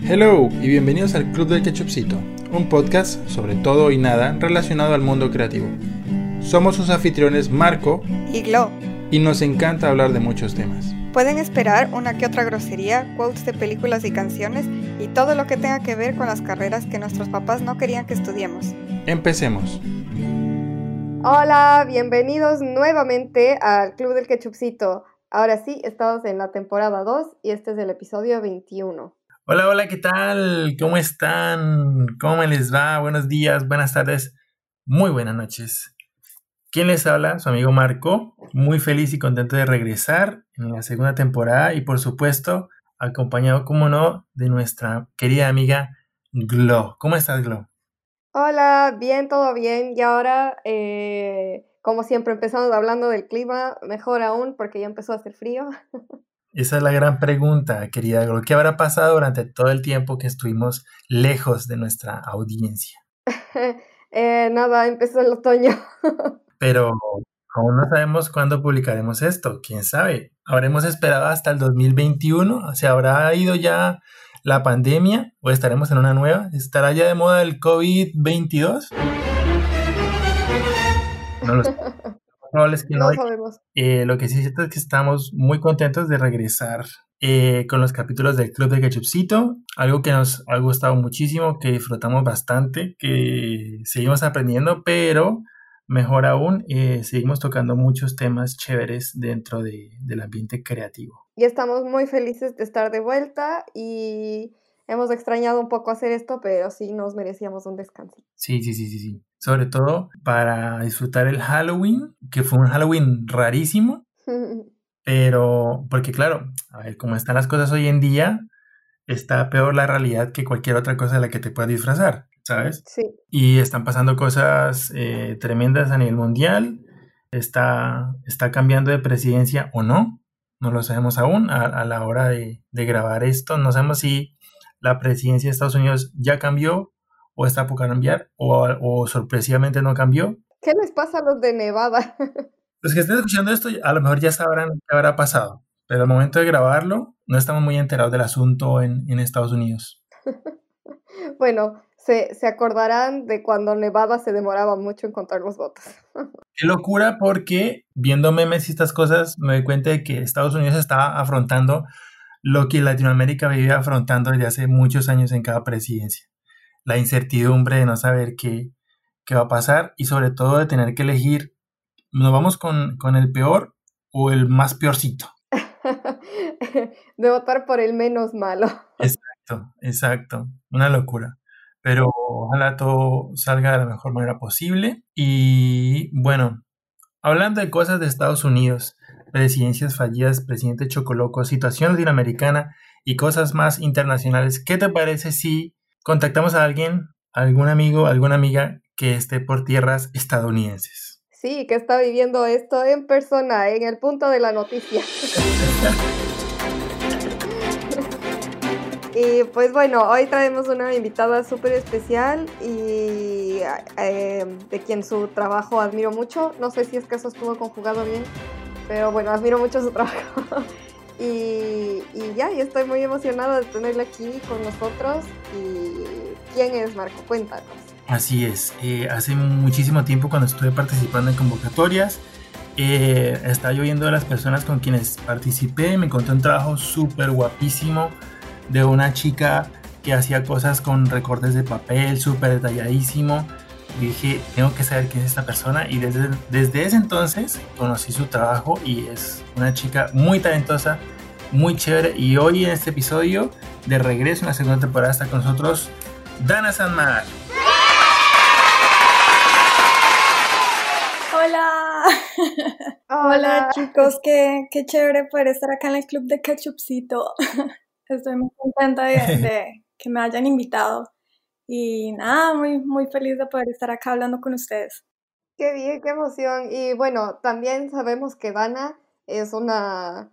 Hello y bienvenidos al Club del Ketchupcito, un podcast sobre todo y nada relacionado al mundo creativo. Somos sus anfitriones Marco y Glo y nos encanta hablar de muchos temas. Pueden esperar una que otra grosería, quotes de películas y canciones y todo lo que tenga que ver con las carreras que nuestros papás no querían que estudiemos. Empecemos. Hola, bienvenidos nuevamente al Club del Ketchupcito. Ahora sí, estamos en la temporada 2 y este es el episodio 21. Hola, hola, ¿qué tal? ¿Cómo están? ¿Cómo les va? Buenos días, buenas tardes, muy buenas noches. ¿Quién les habla? Su amigo Marco. Muy feliz y contento de regresar en la segunda temporada y por supuesto acompañado, como no, de nuestra querida amiga Glo. ¿Cómo estás, Glo? Hola, bien, todo bien. Y ahora, eh, como siempre, empezamos hablando del clima, mejor aún porque ya empezó a hacer frío. Esa es la gran pregunta, querida Glo. ¿Qué habrá pasado durante todo el tiempo que estuvimos lejos de nuestra audiencia? eh, nada, empezó el otoño. pero aún no sabemos cuándo publicaremos esto, quién sabe. ¿Habremos esperado hasta el 2021? ¿Se habrá ido ya la pandemia o estaremos en una nueva? ¿Estará ya de moda el COVID-22? No lo sé. que no, sabemos. Eh, lo que sí es que estamos muy contentos de regresar eh, con los capítulos del Club de Ketchupcito, algo que nos ha gustado muchísimo, que disfrutamos bastante, que seguimos aprendiendo, pero Mejor aún, eh, seguimos tocando muchos temas chéveres dentro del ambiente creativo. Y estamos muy felices de estar de vuelta y hemos extrañado un poco hacer esto, pero sí nos merecíamos un descanso. Sí, sí, sí, sí, sí. Sobre todo para disfrutar el Halloween, que fue un Halloween rarísimo, pero porque claro, a ver cómo están las cosas hoy en día, está peor la realidad que cualquier otra cosa de la que te puedas disfrazar. ¿sabes? Sí. Y están pasando cosas eh, tremendas a nivel mundial. Está, está cambiando de presidencia o no. No lo sabemos aún a, la hora de, grabar esto. No sabemos si la presidencia de Estados Unidos ya cambió o está por cambiar o, o sorpresivamente no cambió. ¿Qué les pasa a los de Nevada? Los que estén escuchando esto a lo mejor ya sabrán qué habrá pasado, pero al momento de grabarlo no estamos muy enterados del asunto en, en Estados Unidos. bueno, se, acordarán de cuando Nevada se demoraba mucho en contar los votos. Qué locura porque viendo memes y estas cosas me doy cuenta de que Estados Unidos estaba afrontando lo que Latinoamérica vivía afrontando desde hace muchos años en cada presidencia. La incertidumbre de no saber qué, qué va a pasar y sobre todo de tener que elegir, ¿nos vamos con, con el peor o el más peorcito? de votar por el menos malo. Exacto, exacto. Una locura pero ojalá todo salga de la mejor manera posible. Y bueno, hablando de cosas de Estados Unidos, presidencias fallidas, presidente Chocoloco, situación latinoamericana y cosas más internacionales, ¿qué te parece si contactamos a alguien, algún amigo, alguna amiga que esté por tierras estadounidenses? Sí, que está viviendo esto en persona, en el punto de la noticia. Y pues bueno, hoy traemos una invitada súper especial y eh, de quien su trabajo admiro mucho. No sé si es que eso estuvo conjugado bien, pero bueno, admiro mucho su trabajo. y, ya, y estoy muy emocionada de tenerla aquí con nosotros. ¿Y quién es Marco? Cuéntanos. Así es, eh, hace muchísimo tiempo cuando estuve participando en convocatorias, eh, estaba yo viendo a las personas con quienes participé, me encontré un trabajo súper guapísimo de una chica que hacía cosas con recortes de papel súper detalladísimo. Dije, tengo que saber quién es esta persona y desde, desde ese entonces conocí su trabajo y es una chica muy talentosa, muy chévere y hoy en este episodio de regreso en la segunda temporada está con nosotros Dana Sanmar. Hola. Hola chicos, qué, qué chévere poder estar acá en el club de Ketchupcito. Estoy muy contenta de, que me hayan invitado y nada, muy, muy feliz de poder estar acá hablando con ustedes. Qué bien, qué emoción. Y bueno, también sabemos que Dana es una,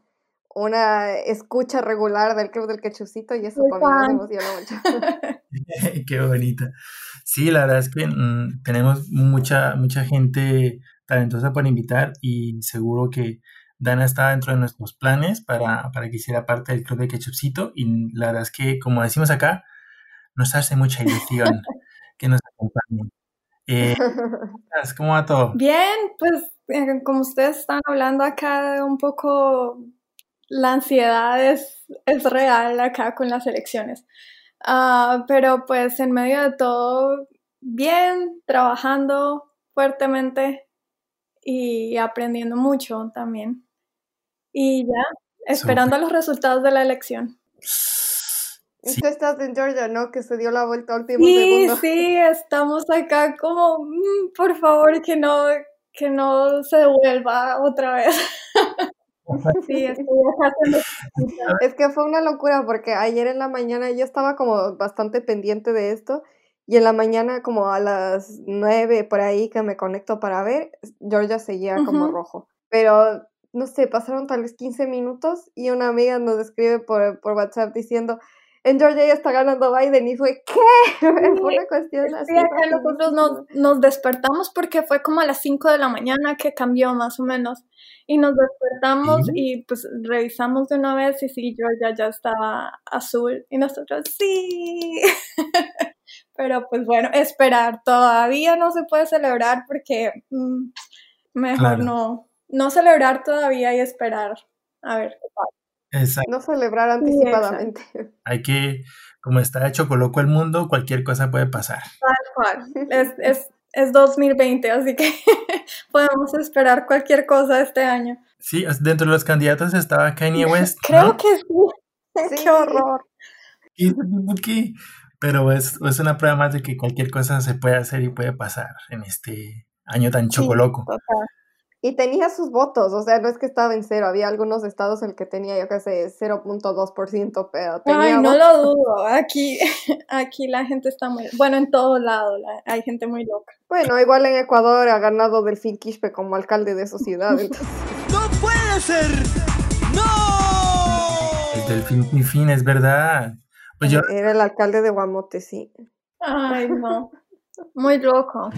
una escucha regular del Club del Quechucito y eso también nos emociona mucho. qué bonita. Sí, la verdad es que mm, tenemos mucha, mucha gente talentosa para invitar y seguro que Dana estaba dentro de nuestros planes para, para que hiciera parte del club de Ketchupcito y la verdad es que, como decimos acá, nos hace mucha ilusión que nos acompañe. Eh, ¿Cómo va todo? Bien, pues eh, como ustedes están hablando acá, un poco la ansiedad es, es real acá con las elecciones. Ah, pero pues en medio de todo, bien, trabajando fuertemente y aprendiendo mucho también. Y ya, esperando los resultados de la elección. Tú estás en Georgia, ¿no? Que se dio la vuelta al último sí, segundo. Sí, estamos acá como, mm, por favor, que no, que no se vuelva otra vez. sí, estoy haciendo... Es que fue una locura porque ayer en la mañana yo estaba como bastante pendiente de esto y en la mañana como a las nueve por ahí que me conecto para ver, Georgia seguía como rojo. Pero no sé, pasaron tal vez 15 minutos y una amiga nos escribe por, por WhatsApp diciendo, en Georgia ya está ganando Biden y fue, ¿qué? fue una cuestión así. Sí, acá nosotros nos, nos, despertamos porque fue como a las 5 de la mañana que cambió más o menos. Y nos despertamos y pues revisamos de una vez y sí, Georgia ya estaba azul y nosotros sí. Pero pues bueno, esperar. Todavía no se puede celebrar porque mm, mejor no, no celebrar todavía y esperar a ver qué pasa. No celebrar anticipadamente. Hay que, como está hecho coloco el mundo, cualquier cosa puede pasar. Tal cual. Es, es, es 2020, así que podemos esperar cualquier cosa este año. Sí, dentro de los candidatos estaba Kanye West. Creo que sí. Qué horror. ¿Qué? Pero es, es una prueba más de que cualquier cosa se puede hacer y puede pasar en este año tan chocoloco. Y tenía sus votos, o sea, no es que estaba en cero, había algunos estados en el que tenía, yo qué sé, 0.2%, pero tenía Ay, no lo dudo, aquí, aquí la gente está muy, bueno, en todos lados hay gente muy loca. Bueno, igual en Ecuador ha ganado Delfín Quispe como alcalde de su ciudad. ¡No puede ser! ¡No! El Delfín Quispe es verdad. Pues yo... Era el alcalde de Guamote, sí. Ay, no. Muy loco.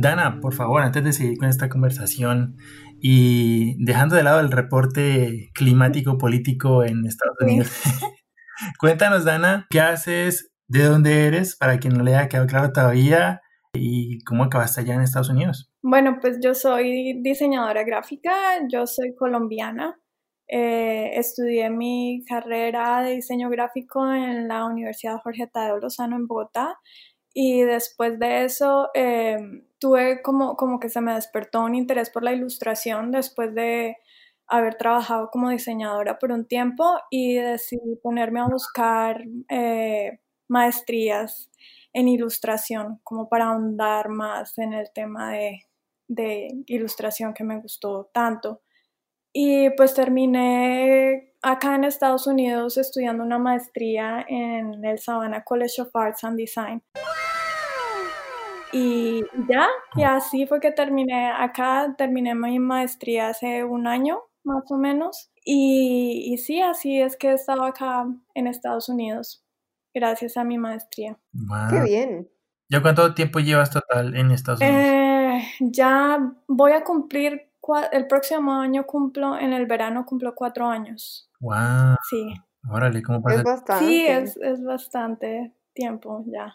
Dana, por favor, antes de seguir con esta conversación y dejando de lado el reporte climático político en Estados Unidos, cuéntanos, Dana, ¿qué haces? ¿De dónde eres? Para quien no le haya quedado claro todavía. ¿Y cómo acabaste allá en Estados Unidos? Bueno, pues yo soy diseñadora gráfica, yo soy colombiana. Eh, estudié mi carrera de diseño gráfico en la Universidad Jorge Tadeo Lozano en Bogotá y después de eso em, tuve como, como que se me despertó un interés por la ilustración después de haber trabajado como diseñadora por un tiempo y decidí ponerme a buscar eh, maestrías en ilustración como para ahondar más en el tema de, de ilustración que me gustó tanto. Y pues terminé acá en Estados Unidos estudiando una maestría en el Savannah College of Arts and Design. Y ya, y así fue que terminé acá, terminé mi maestría hace un año más o menos. Y, y sí, así es que he estado acá en Estados Unidos, gracias a mi maestría. ¡Qué bien! ¿Ya cuánto tiempo llevas total en Estados Unidos? Eh, ya voy a cumplir, el próximo año cumplo, en el verano cumplo cuatro años. ¡Wow! Sí. Órale, ¿cómo pasa? Es bastante. Sí, es, es bastante tiempo ya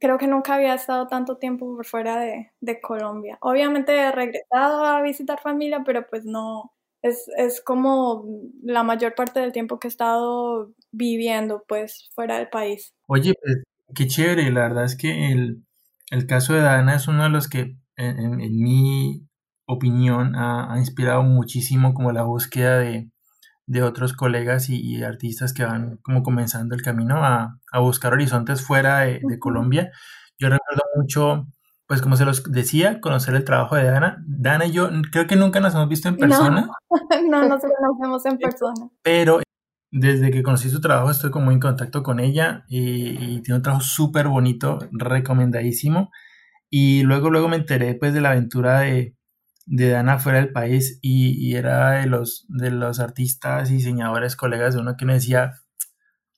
creo que nunca había estado tanto tiempo por fuera de, de, Colombia. Obviamente he regresado a visitar familia, pero pues no, es, es, como la mayor parte del tiempo que he estado viviendo pues fuera del país. Oye, pues qué chévere, la verdad es que el, el caso de Dana es uno de los que en, en, en mi opinión ha, ha, inspirado muchísimo como la búsqueda de, de otros colegas y, artistas que van como comenzando el camino a, a buscar horizontes fuera de, Colombia. Yo recuerdo mucho, pues como se los decía, conocer el trabajo de Dana. Dana y yo creo que nunca nos hemos visto en persona. No, no nos conocemos en persona. Pero desde que conocí su trabajo estoy como en contacto con ella y, y tiene un trabajo súper bonito, recomendadísimo. Y luego, luego me enteré pues de la aventura de, de Dana fuera del país y, era de los, de los artistas y diseñadores, colegas de uno que me decía,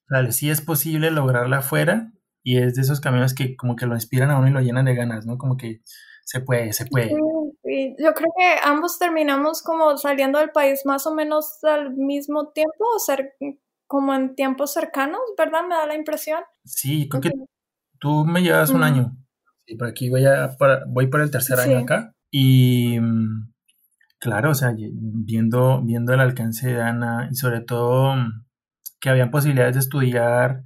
dale, sí es posible lograrla afuera y es de esos caminos que como que lo inspiran a uno y lo llenan de ganas, ¿no? Como que se puede, se puede. Yo creo que ambos terminamos como saliendo del país más o menos al mismo tiempo, o ser como en tiempos cercanos, ¿verdad? Me da la impresión. Sí, creo que tú me llevas un año. Sí, por aquí voy, a, voy por el tercer año acá. Y mm, claro, o sea, viendo, viendo el alcance de Ana y sobre todo mm, que habían posibilidades de estudiar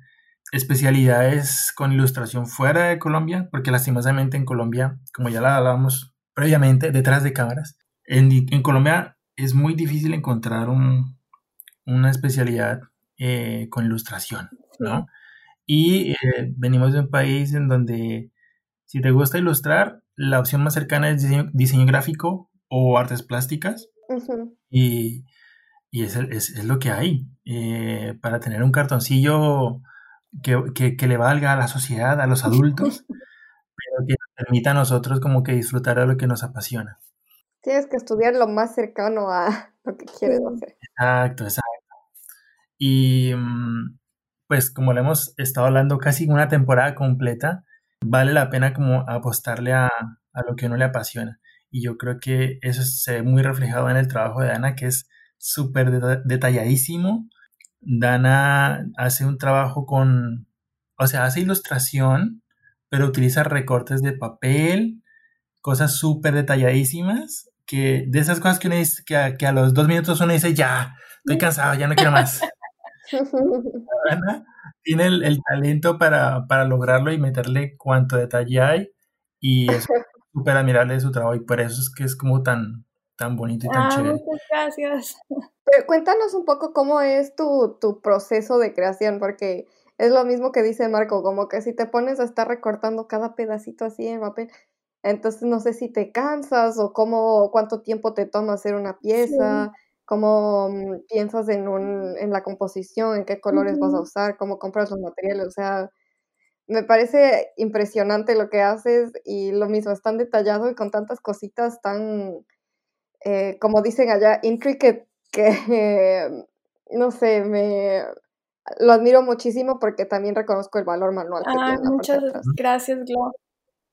especialidades con ilustración fuera de Colombia, porque lastimosamente en Colombia, como ya la hablábamos previamente, detrás de cámaras, en, en Colombia es muy difícil encontrar un, una especialidad eh, con ilustración, ¿no? Y eh, venimos de un país en donde si te gusta ilustrar, la opción más cercana es diseño, gráfico o artes plásticas. Y, y es, es, es, lo que hay. Eh, para tener un cartoncillo que, que, le valga a la sociedad, a los adultos, pero que nos permita a nosotros como que disfrutar de lo que nos apasiona. Tienes que estudiar lo más cercano a lo que quieres hacer. Exacto, exacto. Y mm, pues como le hemos estado hablando casi una temporada completa, vale la pena como apostarle a, a lo que uno le apasiona. Y yo creo que eso se ve muy reflejado en el trabajo de Ana, que es súper detalladísimo, Dana hace un trabajo con, o sea, hace ilustración, pero utiliza recortes de papel, cosas súper detalladísimas, que de esas cosas que uno dice, que a, que a los dos minutos uno dice, ya, estoy cansado, ya no quiero más. Tiene el, talento para, para, lograrlo y meterle cuanto detalle hay y es súper admirable de su trabajo y por eso es que es como tan, tan bonito y tan ah, chévere. Muchas gracias. Pero cuéntanos un poco cómo es tu, tu proceso de creación, porque es lo mismo que dice Marco, como que si te pones a estar recortando cada pedacito así en papel, entonces no sé si te cansas o cómo, cuánto tiempo te toma hacer una pieza, cómo mm, piensas en, un, en la composición, en qué colores vas a usar, cómo compras los materiales, o sea, me parece impresionante lo que haces y lo mismo, es tan detallado y con tantas cositas tan eh, como dicen allá, intricate, que no sé, me lo admiro muchísimo porque también reconozco el valor manual que ah, Muchas gracias, Glo.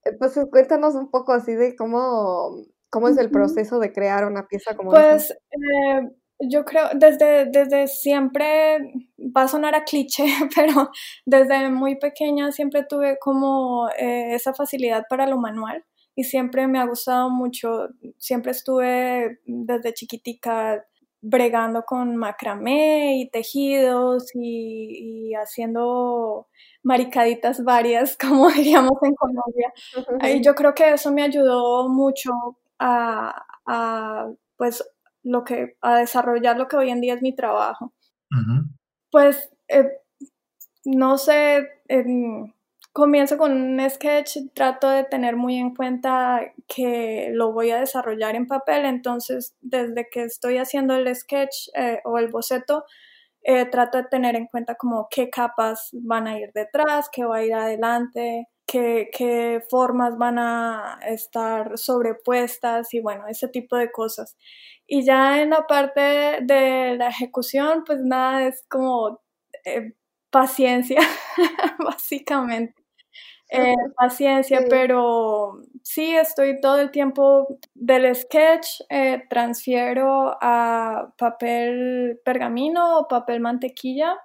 Entonces, cuéntanos un poco así de cómo, cómo es el proceso de crear una pieza como Pues eh, yo creo, desde, desde siempre, va a sonar a cliché, pero desde muy pequeña siempre tuve como eh, esa facilidad para lo manual y siempre me ha gustado mucho, siempre estuve desde chiquitica bregando con macramé y tejidos y, haciendo maricaditas varias, como diríamos en Colombia. Y yo creo que eso me ayudó mucho a, pues, lo que, a desarrollar lo que hoy en día es mi trabajo. Pues, eh, no sé, comienzo con un sketch, trato de tener muy en cuenta que lo voy a desarrollar en papel, entonces desde que estoy haciendo el sketch eh, o el boceto, eh, trato de tener en cuenta como qué capas van a ir detrás, qué va a ir adelante, qué, qué formas van a estar sobrepuestas y bueno, ese tipo de cosas. Y ya en la parte de la ejecución, pues nada, es como... Eh, paciencia, básicamente. Eh, paciencia, pero sí estoy todo el tiempo del sketch, eh, transfiero a papel pergamino o papel mantequilla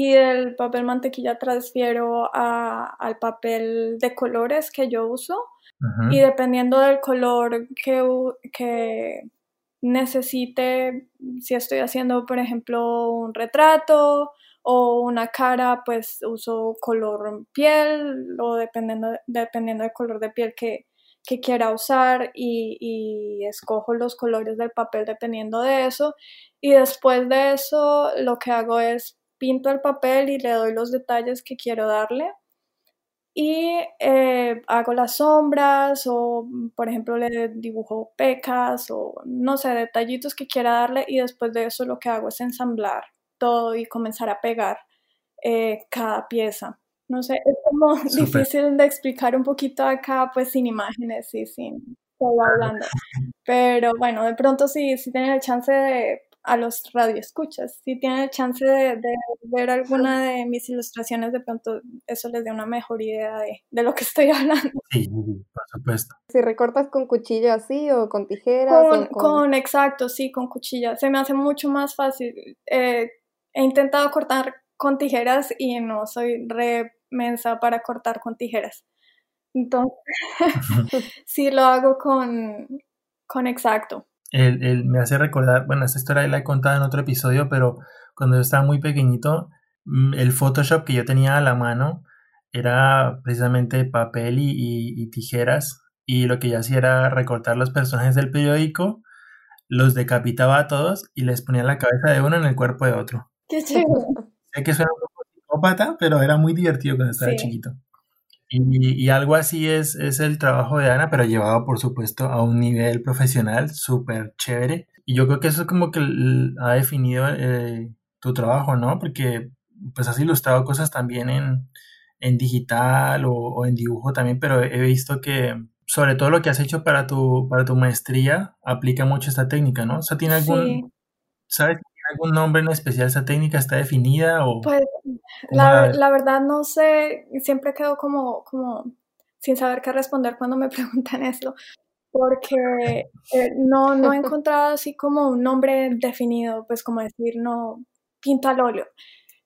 y del papel mantequilla transfiero a, al papel de colores que yo uso y dependiendo del color que, que necesite, si estoy haciendo por ejemplo un retrato, o una cara, pues uso color piel o dependiendo, dependiendo del color de piel que, quiera usar y, escojo los colores del papel dependiendo de eso. Y después de eso lo que hago es pinto el papel y le doy los detalles que quiero darle. Y eh, hago las sombras o, por ejemplo, le dibujo pecas o, no sé, detallitos que quiera darle y después de eso lo que hago es ensamblar todo y comenzar a pegar eh, cada pieza. No sé, es como difícil de explicar un poquito acá, pues sin imágenes y sin todo hablando. Pero bueno, de pronto si, si tienen el chance de a los radioescuchas. Si tienen el chance de, ver alguna de mis ilustraciones, de pronto eso les dé una mejor idea de, de lo que estoy hablando. Sí, por supuesto. Si recortas con cuchilla así o con tijeras. Con, con... exacto, sí, con cuchilla. Se me hace mucho más fácil. Eh, he intentado cortar con tijeras y no soy re mensa para cortar con tijeras. Entonces, sí lo hago con, con exacto. Él, me hace recordar, bueno, esta historia la he contado en otro episodio, pero cuando yo estaba muy pequeñito, mm, el Photoshop que yo tenía a la mano era precisamente papel y, tijeras, y lo que yo hacía era recortar los personajes del periódico, los decapitaba a todos y les ponía la cabeza de uno en el cuerpo de otro. Qué chévere. Sé que suena un poco psicópata, pero era muy divertido cuando estaba chiquito. Y, algo así es, es el trabajo de Ana, pero llevado, por supuesto, a un nivel profesional súper chévere. Y yo creo que eso es como que ha definido eh, tu trabajo, ¿no? Porque pues has ilustrado cosas también en, en digital o, en dibujo también, pero he visto que sobre todo lo que has hecho para tu, para tu maestría aplica mucho esta técnica, ¿no? O sea, ¿tiene algún, ¿sabes algún nombre en especial esa técnica? ¿Está definida? O, pues la, la, verdad no sé, siempre quedo como, como sin saber qué responder cuando me preguntan eso, porque eh, no, no he encontrado así como un nombre definido, pues como decir, no, pinta al óleo,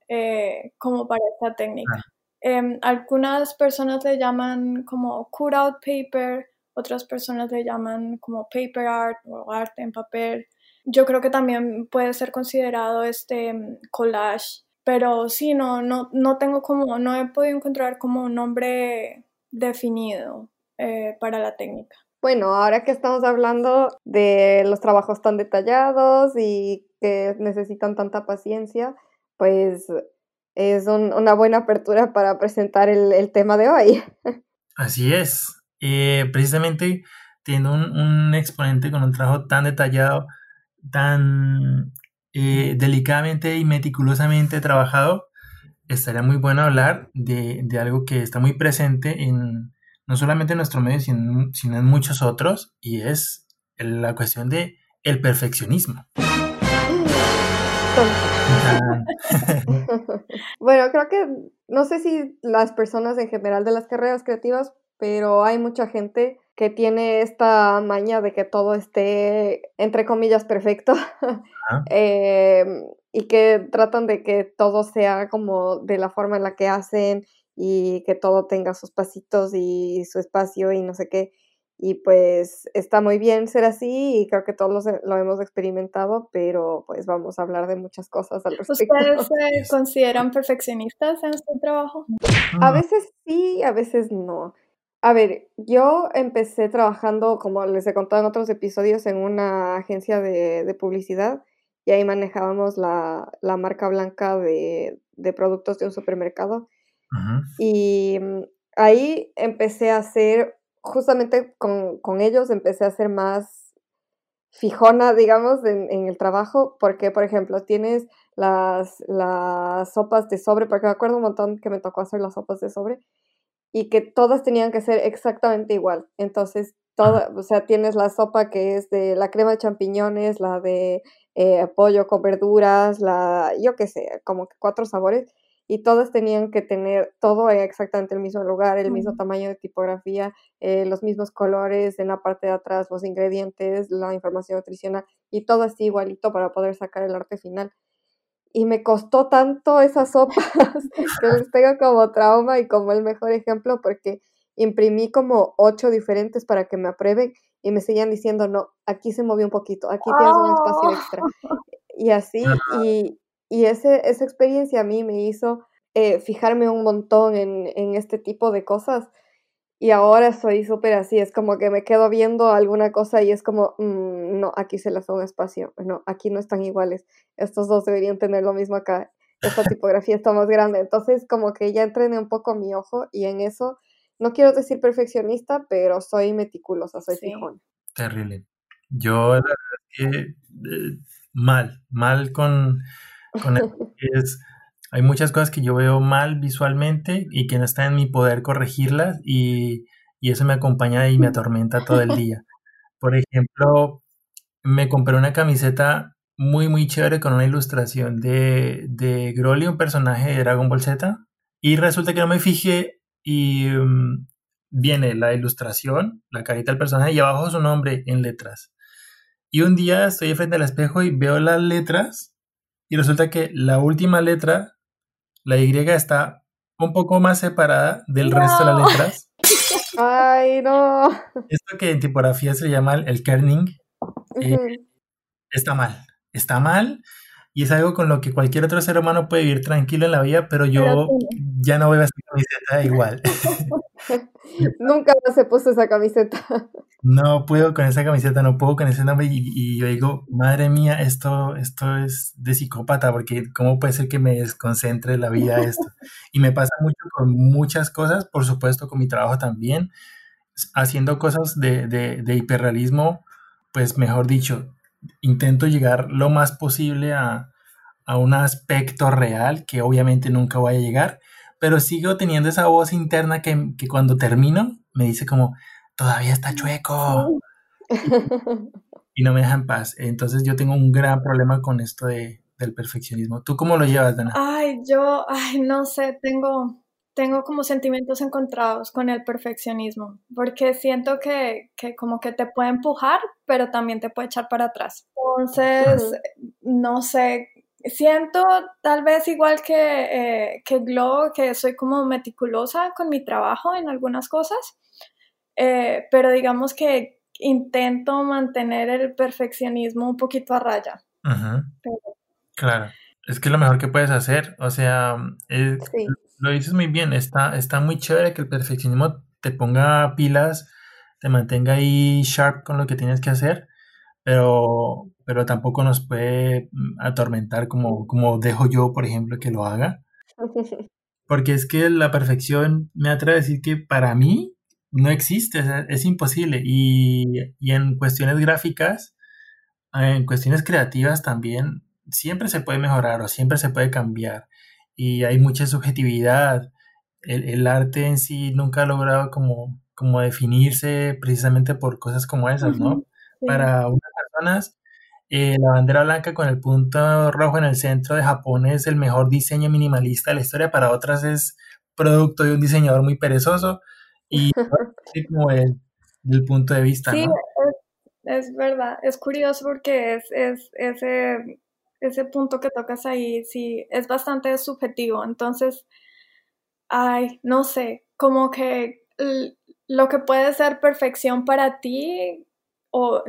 eh, como para esta técnica. Ah. Em, algunas personas le llaman como cut out paper, otras personas le llaman como paper art o arte en papel. Yo creo que también puede ser considerado este collage, pero sí, no, no, no tengo como, no he podido encontrar como un nombre definido eh, para la técnica. Bueno, ahora que estamos hablando de los trabajos tan detallados y que necesitan tanta paciencia, pues es una buena apertura para presentar el, tema de hoy. Así es. Eh, precisamente teniendo un, un, exponente con un trabajo tan detallado, tan eh, delicadamente y meticulosamente trabajado, estaría muy bueno hablar de, algo que está muy presente en no solamente en nuestro medio, sino, sino en muchos otros, y es la cuestión de el perfeccionismo. bueno, creo que no sé si las personas en general de las carreras creativas, pero hay mucha gente que tiene esta maña de que todo esté, entre comillas, perfecto. Em, y que tratan de que todo sea como de la forma en la que hacen y que todo tenga sus pasitos y su espacio y no sé qué. Y pues está muy bien ser así y creo que todos lo, hemos experimentado, pero pues vamos a hablar de muchas cosas al respecto. ¿Ustedes se consideran perfeccionistas en su trabajo? A veces sí, a veces no. A ver, yo empecé trabajando, como les he contado en otros episodios, en una agencia de, publicidad y ahí manejábamos la, marca blanca de, productos de un supermercado. Y mm, ahí empecé a hacer, justamente con, ellos, empecé a hacer más fijona, digamos, en, en, el trabajo, porque, por ejemplo, tienes las, las sopas de sobre, porque me acuerdo un montón que me tocó hacer las sopas de sobre, y que todas tenían que ser exactamente igual. Entonces, toda, o sea, tienes la sopa que es de la crema de champiñones, la de eh, pollo con verduras, la, yo qué sé, como que cuatro sabores, y todas tenían que tener todo exactamente el mismo lugar, el mismo tamaño de tipografía, eh, los mismos colores en la parte de atrás, los ingredientes, la información nutricional, y todo así igualito para poder sacar el arte final y me costó tanto esas sopas que les tengo como trauma y como el mejor ejemplo porque imprimí como ocho diferentes para que me aprueben y me seguían diciendo, no, aquí se movió un poquito, aquí tienes un espacio ¡Oh! extra. Y así, y, y ese, esa experiencia a mí me hizo eh, fijarme un montón en, en este tipo de cosas y ahora soy súper así, es como que me quedo viendo alguna cosa y es como, mm, no, aquí se les da un espacio, no, aquí no están iguales, estos dos deberían tener lo mismo acá, esta tipografía está más grande, entonces como que ya entrené un poco mi ojo y en eso, no quiero decir perfeccionista, pero soy meticulosa, soy fijón. Terrible. Yo la verdad que eh, mal, mal con, con es hay muchas cosas que yo veo mal visualmente y que no está en mi poder corregirlas y, eso me acompaña y me atormenta todo el día. Por ejemplo, me compré una camiseta muy, muy chévere con una ilustración de, de Broly, un personaje de Dragon Ball Z. Y resulta que no me fijé y mm, viene la ilustración, la carita del personaje y abajo su nombre en letras. Y un día estoy frente al espejo y veo las letras y resulta que la última letra, la Y, está un poco más separada del resto de las letras. Ay, no. Esto que en tipografía se llama el kerning eh, está mal. Está mal y es algo con lo que cualquier otro ser humano puede vivir tranquilo en la vida, pero yo ya no voy a hacer camiseta igual. Nunca más he puesto esa camiseta. No puedo con esa camiseta, no puedo con ese nombre y, yo digo, madre mía, esto, esto es de psicópata, porque ¿cómo puede ser que me desconcentre la vida esto? Y me pasa mucho con muchas cosas, por supuesto con mi trabajo también, haciendo cosas de, de, de hiperrealismo, pues mejor dicho, intento llegar lo más posible a, a un aspecto real que obviamente nunca voy a llegar, pero sigo teniendo esa voz interna que, que cuando termino me dice como, todavía está chueco. y no me deja en paz. Entonces yo tengo un gran problema con esto de, del perfeccionismo. ¿Tú cómo lo llevas, Dana? Ay, yo, ay, no sé, tengo, tengo como sentimientos encontrados con el perfeccionismo, porque siento que, que, como que te puede empujar, pero también te puede echar para atrás. Entonces, no sé, siento tal vez igual que, eh, que Glow, que soy como meticulosa con mi trabajo en algunas cosas, eh, pero digamos que intento mantener el perfeccionismo un poquito a raya. Claro, es que es lo mejor que puedes hacer, o sea, eh, lo dices muy bien, está, está muy chévere que el perfeccionismo te ponga pilas, te mantenga ahí sharp con lo que tienes que hacer, pero, pero tampoco nos puede mm, atormentar como, como dejo yo, por ejemplo, que lo haga. Porque es que la perfección, me atrevo a decir que para mí no existe, es, imposible. Y, y, en cuestiones gráficas, en cuestiones creativas también, siempre se puede mejorar o siempre se puede cambiar. Y hay mucha subjetividad. El, el arte en sí nunca ha logrado como, como definirse precisamente por cosas como esas, ¿no? Para unas personas, eh, la bandera blanca con el punto rojo en el centro de Japón es el mejor diseño minimalista de la historia, para otras es producto de un diseñador muy perezoso y como el, del punto de vista. Sí, es, verdad, es curioso porque es, es ese, ese punto que tocas ahí, sí, es bastante subjetivo, entonces, ay, no sé, como que lo que puede ser perfección para ti o,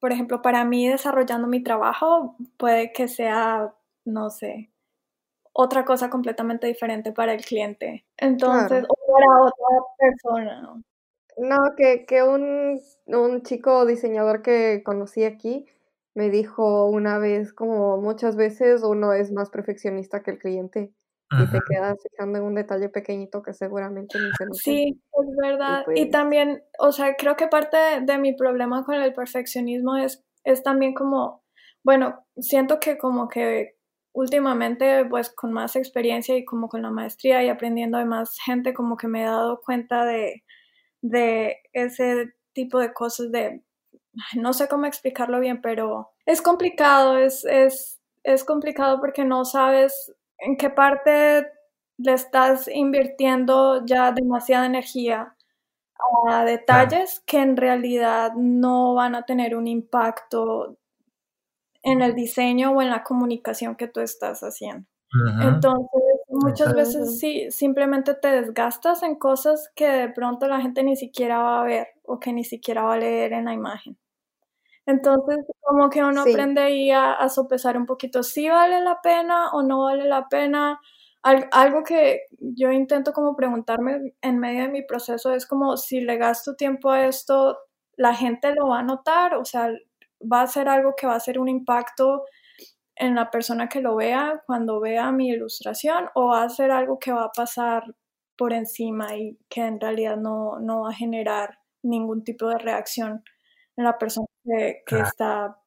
por ejemplo, para mí desarrollando mi trabajo puede que sea, no sé, otra cosa completamente diferente para el cliente. Entonces, o para otra persona. No, que, que un, un chico diseñador que conocí aquí me dijo una vez, como muchas veces uno es más perfeccionista que el cliente y te quedas fijando en un detalle pequeñito que seguramente ni se nota. Sí, es verdad. Y, pues también, o sea, creo que parte de, mi problema con el perfeccionismo es, es también como, bueno, siento que como que últimamente, pues con más experiencia y como con la maestría y aprendiendo de más gente, como que me he dado cuenta de, de ese tipo de cosas de, no sé cómo explicarlo bien, pero es complicado, es, es, es complicado porque no sabes en qué parte le estás invirtiendo ya demasiada energía a detalles que en realidad no van a tener un impacto en el diseño o en la comunicación que tú estás haciendo. Entonces, muchas veces sí, simplemente te desgastas en cosas que de pronto la gente ni siquiera va a ver o que ni siquiera va a leer en la imagen. Entonces, como que uno aprende ahí a, sopesar un poquito si vale la pena o no vale la pena. algo que yo intento como preguntarme en medio de mi proceso es como si le gasto tiempo a esto, la gente lo va a notar, o sea, va a ser algo que va a ser un impacto en la persona que lo vea cuando vea mi ilustración o va a ser algo que va a pasar por encima y que en realidad no, no va a generar ningún tipo de reacción en la persona que, está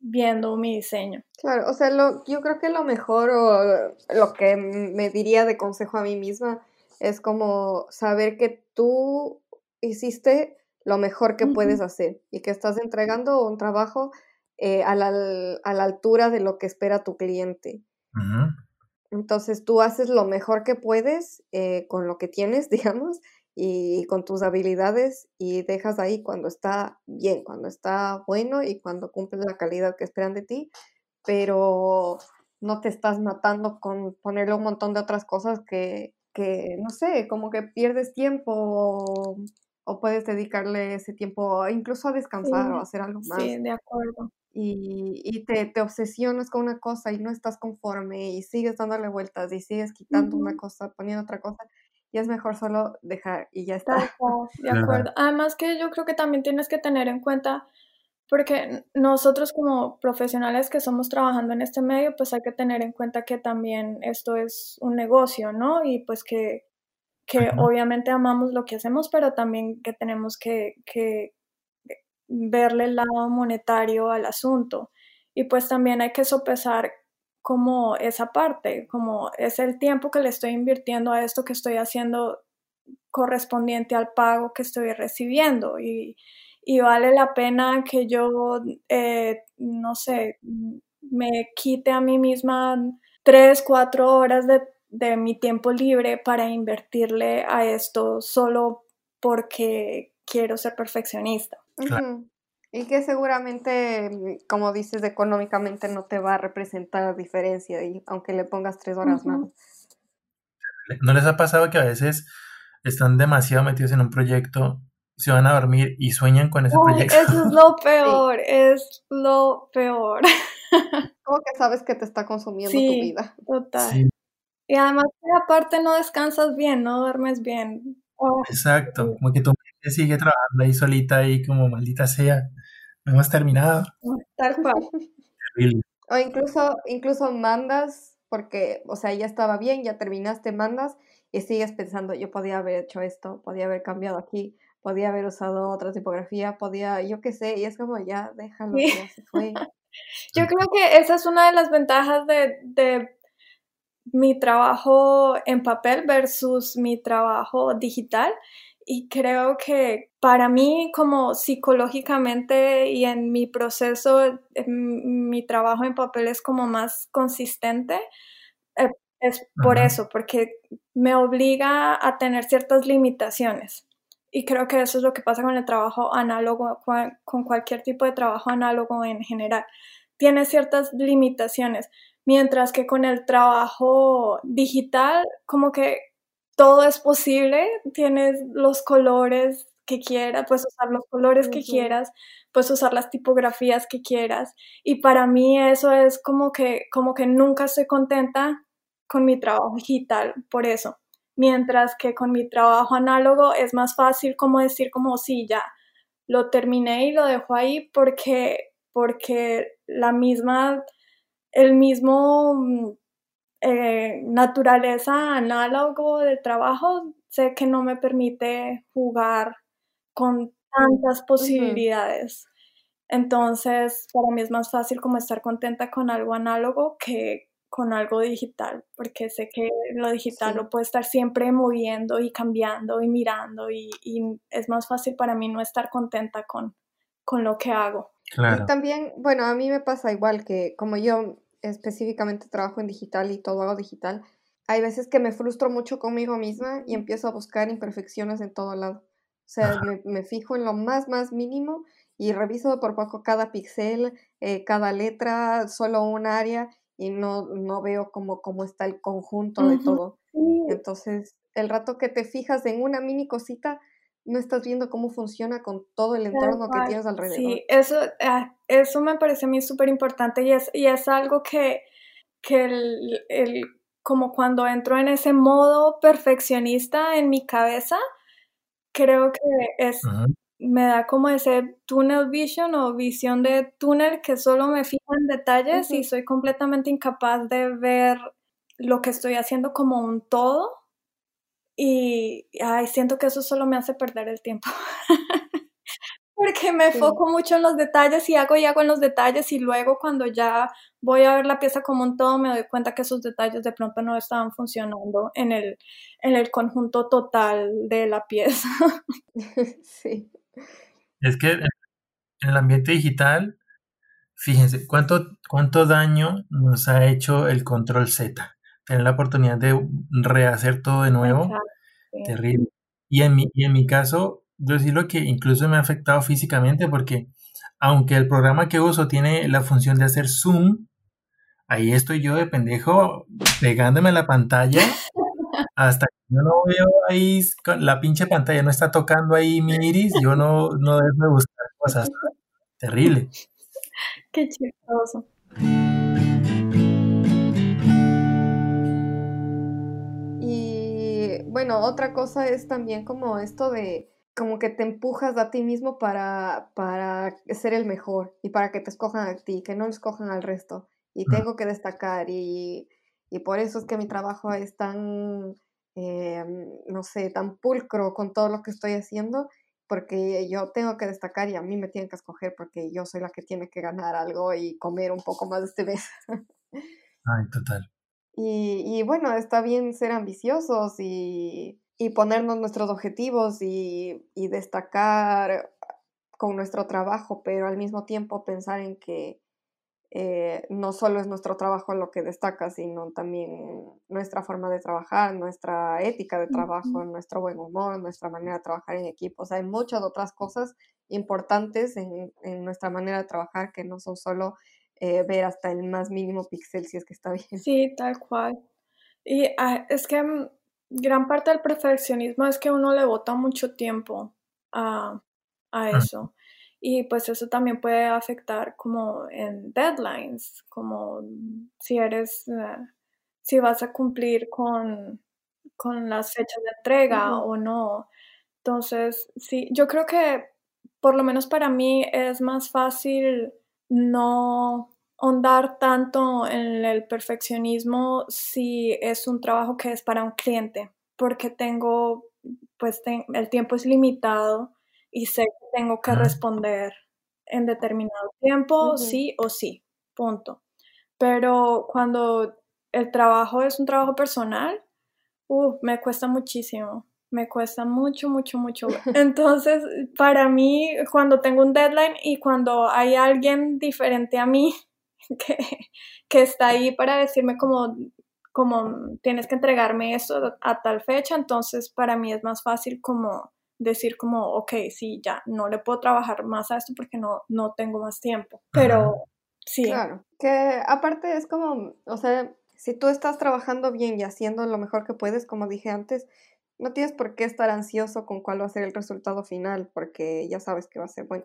viendo mi diseño. Claro, o sea, lo, yo creo que lo mejor o lo que me diría de consejo a mí misma es como saber que tú hiciste lo mejor que puedes hacer y que estás entregando un trabajo eh, a, la, a, la, altura de lo que espera tu cliente. Entonces tú haces lo mejor que puedes eh, con lo que tienes, digamos, y con tus habilidades y dejas ahí cuando está bien, cuando está bueno y cuando cumples la calidad que esperan de ti, pero no te estás matando con ponerle un montón de otras cosas que, que no sé, como que pierdes tiempo o, puedes dedicarle ese tiempo incluso a descansar o a hacer algo más. Sí, de acuerdo. Y, y te, te, obsesionas con una cosa y no estás conforme y sigues dándole vueltas y sigues quitando una cosa, poniendo otra cosa y es mejor solo dejar y ya está. De acuerdo. Además que yo creo que también tienes que tener en cuenta, porque nosotros como profesionales que somos trabajando en este medio, pues hay que tener en cuenta que también esto es un negocio, ¿no? Y pues que, que obviamente amamos lo que hacemos, pero también que tenemos que, que verle el lado monetario al asunto. Y pues también hay que sopesar como esa parte, como es el tiempo que le estoy invirtiendo a esto que estoy haciendo correspondiente al pago que estoy recibiendo. Y, vale la pena que yo, eh, no sé, me quite a mí misma tres, cuatro horas de, mi tiempo libre para invertirle a esto solo porque quiero ser perfeccionista. Y que seguramente, mm, como dices, económicamente no te va a representar diferencia, y aunque le pongas tres horas más. ¿No les ha pasado que a veces están demasiado metidos en un proyecto, se van a dormir y sueñan con ese proyecto? Eso es lo peor, es lo peor. Como que sabes que te está consumiendo tu vida. Total. Y además aparte no descansas bien, no duermes bien. Oh, Exacto, como que tu mente sigue trabajando ahí solita ahí como maldita sea hemos terminado. Tal cual. O incluso, incluso mandas, porque, o sea, ya estaba bien, ya terminaste, mandas y sigues pensando, yo podía haber hecho esto, podía haber cambiado aquí, podía haber usado otra tipografía, podía, yo qué sé, y es como ya, déjalo, ya se fue. Yo creo que esa es una de las ventajas de, de mi trabajo en papel versus mi trabajo digital, y creo que para mí como psicológicamente y en mi proceso, mi trabajo en papel es como más consistente. Eh, es por eso, porque me obliga a tener ciertas limitaciones. Y creo que eso es lo que pasa con el trabajo análogo, con cualquier tipo de trabajo análogo en general. Tiene ciertas limitaciones, mientras que con el trabajo digital, como que todo es posible, tienes los colores que quieras, puedes usar los colores que quieras, puedes usar las tipografías que quieras. Y para mí eso es como que como que nunca estoy contenta con mi trabajo digital por eso, mientras que con mi trabajo análogo es más fácil como decir como sí, ya lo terminé y lo dejo ahí porque porque la misma el mismo mm, eh, naturaleza análogo de trabajo, sé que no me permite jugar con tantas posibilidades. Entonces, para mí es más fácil como estar contenta con algo análogo que con algo digital, porque sé que lo digital lo puedo estar siempre moviendo y cambiando y mirando y, es más fácil para mí no estar contenta con, con lo que hago. Y también, bueno, a mí me pasa igual que como yo específicamente trabajo en digital y todo hago digital, hay veces que me frustro mucho conmigo misma y empiezo a buscar imperfecciones en todo lado. O sea, me, fijo en lo más, más mínimo y reviso por poco cada pixel, eh, cada letra, solo un área y no, no veo cómo, cómo está el conjunto de todo. Entonces, el rato que te fijas en una mini cosita, no estás viendo cómo funciona con todo el entorno que tienes alrededor. Sí, eso, ah, eso me parece a mí súper importante y es, y es algo que, que el, como cuando entro en ese modo perfeccionista en mi cabeza, creo que es, me da como ese tunnel vision o visión de túnel que solo me fijo en detalles y soy completamente incapaz de ver lo que estoy haciendo como un todo y ay, siento que eso solo me hace perder el tiempo. Porque me enfoco mucho en los detalles y hago y hago en los detalles y luego cuando ya voy a ver la pieza como un todo me doy cuenta que esos detalles de pronto no estaban funcionando en el, en el conjunto total de la pieza. sí. Es que en el ambiente digital fíjense, ¿cuánto, cuánto daño nos ha hecho el control Z? Tener la oportunidad de rehacer todo de nuevo, terrible. Y en, mi, y en mi caso, yo decirlo que incluso me ha afectado físicamente porque aunque el programa que uso tiene la función de hacer zoom, ahí estoy yo de pendejo pegándome a la pantalla hasta que yo no veo ahí, la pinche pantalla no está tocando ahí mi iris, yo no, no dejo de buscar cosas. Terrible. Qué chistoso. Bueno, otra cosa es también como esto de como que te empujas a ti mismo para, para ser el mejor y para que te escojan a ti, que no escojan al resto. Y tengo que destacar y, y por eso es que mi trabajo es tan, em, no sé, tan pulcro con todo lo que estoy haciendo, porque yo tengo que destacar y a mí me tienen que escoger porque yo soy la que tiene que ganar algo y comer un poco más este mes. Ay, total. Y, y bueno, está bien ser ambiciosos y, y ponernos nuestros objetivos y, y, destacar con nuestro trabajo, pero al mismo tiempo pensar en que eh, no solo es nuestro trabajo lo que destaca, sino también nuestra forma de trabajar, nuestra ética de trabajo, nuestro buen humor, nuestra manera de trabajar en equipo. O sea, hay muchas otras cosas importantes en, en nuestra manera de trabajar que no son solo eh, ver hasta el más mínimo píxel si es que está bien. Sí, tal cual. Y ah, es que mm, gran parte del perfeccionismo es que uno le bota mucho tiempo a, a ah. eso. Y pues eso también puede afectar como en deadlines, como si eres, eh, si vas a cumplir con, con las fechas de entrega o no. Entonces, sí, yo creo que por lo menos para mí es más fácil no ahondar tanto en el perfeccionismo si es un trabajo que es para un cliente, porque tengo, pues el tiempo es limitado y sé que tengo que responder en determinado tiempo, sí o sí, punto. Pero cuando el trabajo es un trabajo personal, uh, me cuesta muchísimo, me cuesta mucho, mucho, mucho. Entonces, para mí, cuando tengo un deadline y cuando hay alguien diferente a mí que, que está ahí para decirme como, como tienes que entregarme esto a tal fecha, entonces para mí es más fácil como decir como, ok, sí, ya, no le puedo trabajar más a esto porque no, no tengo más tiempo. Pero sí. Claro, que aparte es como, o sea, si tú estás trabajando bien y haciendo lo mejor que puedes, como dije antes, no tienes por qué estar ansioso con cuál va a ser el resultado final, porque ya sabes que va a ser bueno.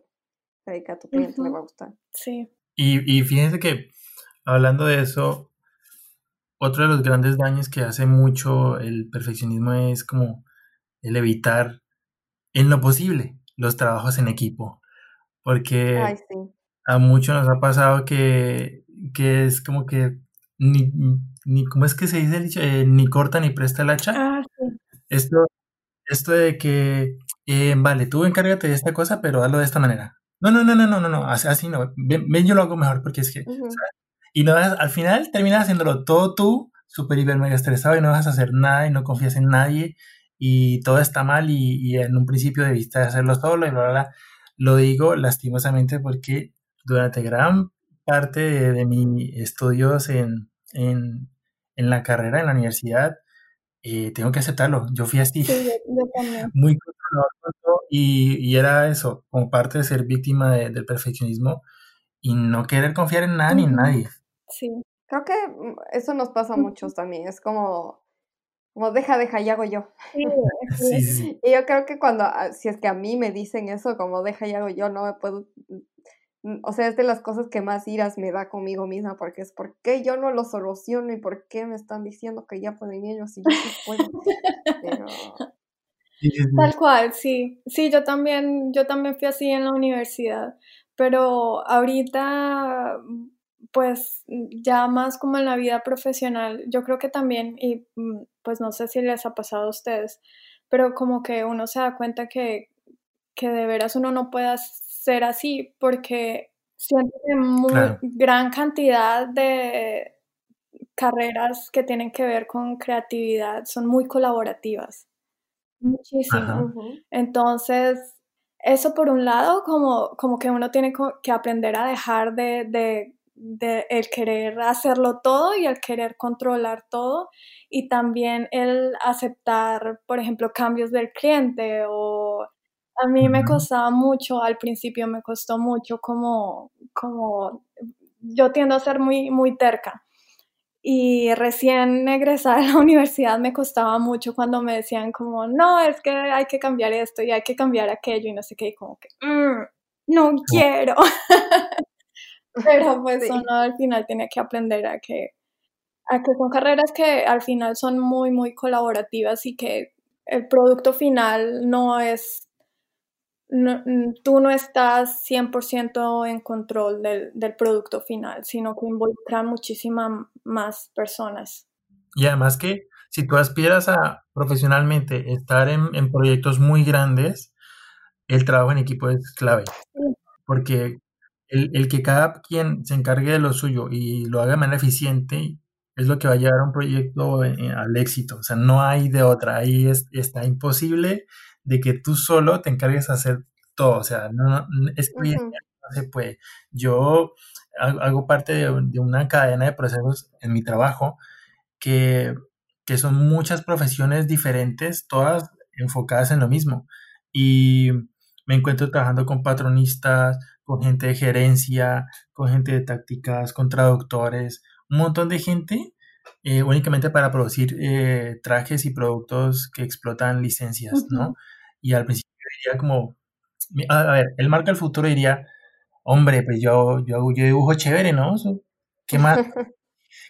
que a tu cliente le va a gustar. Sí. Y, y fíjense que hablando de eso, otro de los grandes daños que hace mucho el perfeccionismo es como el evitar en lo posible los trabajos en equipo. Porque a muchos nos ha pasado que, que es como que ni, ni ¿cómo es que se dice eh, ni corta ni presta el hacha. Ah, esto, esto de que, eh, vale, tú encárgate de esta cosa, pero hazlo de esta manera. No, no, no, no, no, no, no, así no. Ven, yo lo hago mejor porque es que. Y no al final terminas haciéndolo todo tú, súper, hiper, mega estresado y no vas a hacer nada y no confías en nadie y todo está mal y, en un principio debiste hacerlo solo y bla, bla, bla. Lo digo lastimosamente porque durante gran parte de, mis estudios en, en, en, la carrera, en la universidad, eh, tengo que aceptarlo. Yo fui así. Muy y, y, era eso, como parte de ser víctima del perfeccionismo y no querer confiar en nada ni en nadie. Sí, creo que mm, eso nos pasa a muchos también. Es como, como deja, deja, y hago yo. Sí, sí, Y yo creo que cuando, ah, si es que a mí me dicen eso, como deja y hago yo, no me puedo, mm, o sea, es de las cosas que más iras me da conmigo misma, porque es por qué yo no lo soluciono y por qué me están diciendo que ya pueden ellos y yo sí puedo. Pero Tal cual, sí. Sí, yo también, yo también fui así en la universidad, pero ahorita, pues ya más como en la vida profesional, yo creo que también, y mm, pues no sé si les ha pasado a ustedes, pero como que uno se da cuenta que, que de veras uno no puede ser así porque siento que muy gran cantidad de carreras que tienen que ver con creatividad son muy colaborativas. Muchísimo. Entonces, eso por un lado, como, como que uno tiene que aprender a dejar de, de, de, el querer hacerlo todo y el querer controlar todo y también el aceptar, por ejemplo, cambios del cliente o a mí me costaba mucho, al principio me costó mucho como, como yo tiendo a ser muy, muy terca. Y recién egresada de la universidad me costaba mucho cuando me decían como, no, es que hay que cambiar esto y hay que cambiar aquello y no sé qué, y como que, mm, no quiero. Pero pues uno al final tiene que aprender a que, a que son carreras que al final son muy, muy colaborativas y que el producto final no es no, tú no estás 100% en control del, del, producto final, sino que involucra muchísimas más personas. Y además que si tú aspiras a profesionalmente estar en, en proyectos muy grandes, el trabajo en equipo es clave. Porque el, el, que cada quien se encargue de lo suyo y lo haga de manera eficiente es lo que va a llevar a un proyecto eh, al éxito. O sea, no hay de otra. Ahí es, está imposible de que tú solo te encargues de hacer todo, o sea, no, es que no se puede. Yo hago parte de, una cadena de procesos en mi trabajo que, que son muchas profesiones diferentes, todas enfocadas en lo mismo. Y me encuentro trabajando con patronistas, con gente de gerencia, con gente de tácticas, con traductores, un montón de gente eh, únicamente para producir eh, trajes y productos que explotan licencias, ¿no? Y al principio diría como, a ver, el marca del futuro diría, hombre, pues yo, yo, yo dibujo chévere, ¿no? ¿Qué más?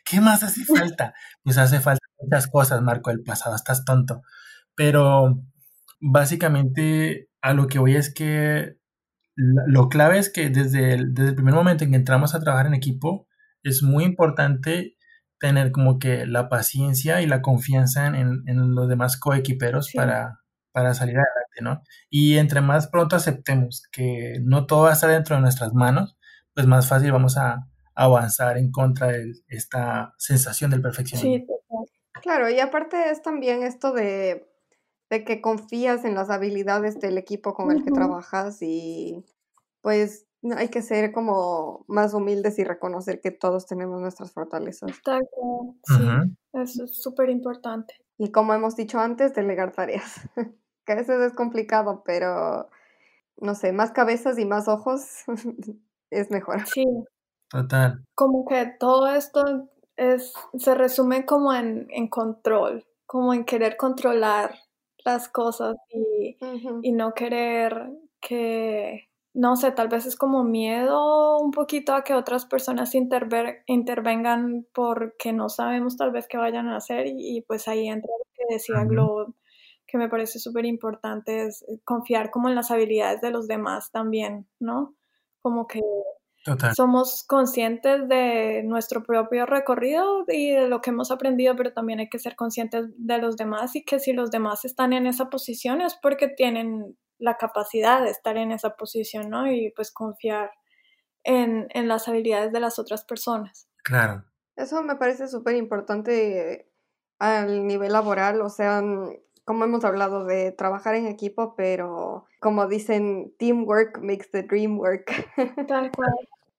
¿Qué más hace falta? Pues hace falta muchas cosas, Marco del pasado, estás tonto. Pero básicamente a lo que voy es que lo clave es que desde el, desde el primer momento en que entramos a trabajar en equipo, es muy importante tener como que la paciencia y la confianza en, en los demás coequiperos para, para salir adelante, ¿no? Y entre más pronto aceptemos que no todo va a estar dentro de nuestras manos, pues más fácil vamos a avanzar en contra de esta sensación del perfeccionismo. Sí, claro, y aparte es también esto de, que confías en las habilidades del equipo con el que trabajas y pues hay que ser como más humildes y reconocer que todos tenemos nuestras fortalezas. sí, eso es súper importante. Y como hemos dicho antes, delegar tareas. que a veces es complicado, pero no sé, más cabezas y más ojos es mejor. Sí. Total. Como que todo esto es, se resume como en, en control, como en querer controlar las cosas y, y no querer que, no sé, tal vez es como miedo un poquito a que otras personas interver, intervengan porque no sabemos tal vez qué vayan a hacer y, pues ahí entra lo que decía Globo que me parece súper importante es eh, confiar como en las habilidades de los demás también, ¿no? Como que somos conscientes de nuestro propio recorrido y de lo que hemos aprendido, pero también hay que ser conscientes de los demás y que si los demás están en esa posición es porque tienen la capacidad de estar en esa posición, ¿no? Y pues confiar en, en las habilidades de las otras personas. Claro. Eso me parece súper importante al nivel laboral, o sea, como hemos hablado de trabajar en equipo, pero como dicen, teamwork makes the dream work. Tal cual.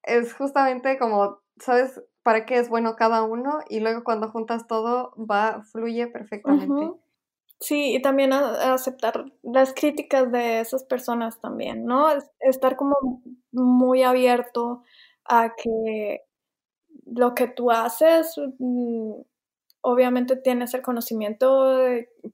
Es justamente como, ¿sabes para qué es bueno cada uno? Y luego cuando juntas todo, va, fluye perfectamente. Sí, y también aceptar las críticas de esas personas también, ¿no? Estar como muy abierto a que lo que tú haces mm, obviamente tienes el conocimiento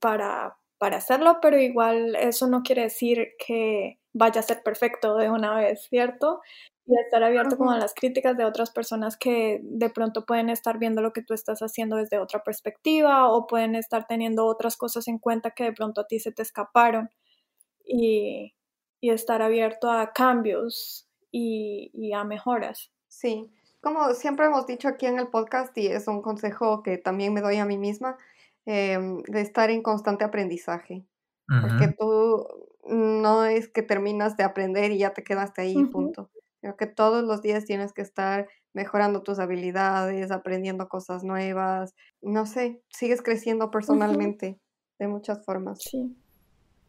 para, para hacerlo, pero igual eso no quiere decir que vaya a ser perfecto de una vez, ¿cierto? Y estar abierto como a las críticas de otras personas que de pronto pueden estar viendo lo que tú estás haciendo desde otra perspectiva o pueden estar teniendo otras cosas en cuenta que de pronto a ti se te escaparon y, y estar abierto a cambios y, y a mejoras. Sí, como siempre hemos dicho aquí en el podcast, y es un consejo que también me doy a mí misma, em, de estar en constante aprendizaje. Porque tú no es que terminas de aprender y ya te quedaste ahí, punto. Creo que todos los días tienes que estar mejorando tus habilidades, aprendiendo cosas nuevas. No sé, sigues creciendo personalmente de muchas formas. Sí.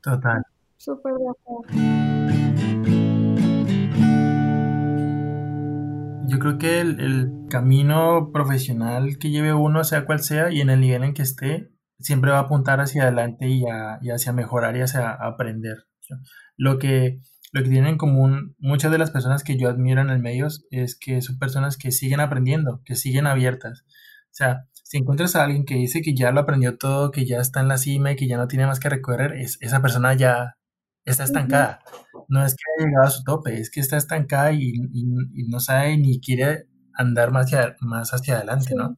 Total. Súper de yo creo que el, camino profesional que lleve uno, sea cual sea, y en el nivel en que esté, siempre va a apuntar hacia adelante y, hacia mejorar y hacia aprender. Lo que, lo que tienen en común muchas de las personas que yo admiro en el medio es que son personas que siguen aprendiendo, que siguen abiertas. O sea, si encuentras a alguien que dice que ya lo aprendió todo, que ya está en la cima y que ya no tiene más que recorrer, es, esa persona ya está estancada. No es que haya llegado a su tope, es que está estancada y, no sabe ni quiere andar más hacia, más hacia adelante, ¿no?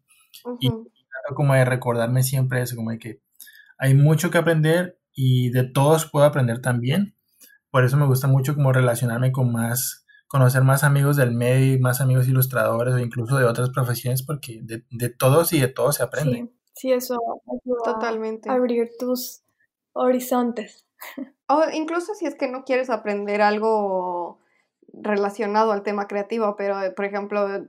Y como de recordarme siempre eso, como de que hay mucho que aprender y de todos puedo aprender también. Por eso me gusta mucho como relacionarme con más, conocer más amigos del medio, más amigos ilustradores o incluso de otras profesiones, porque de, todos y de todos se aprende. Sí, eso Totalmente. abrir tus horizontes. O incluso si es que no quieres aprender algo relacionado al tema creativo, pero por ejemplo,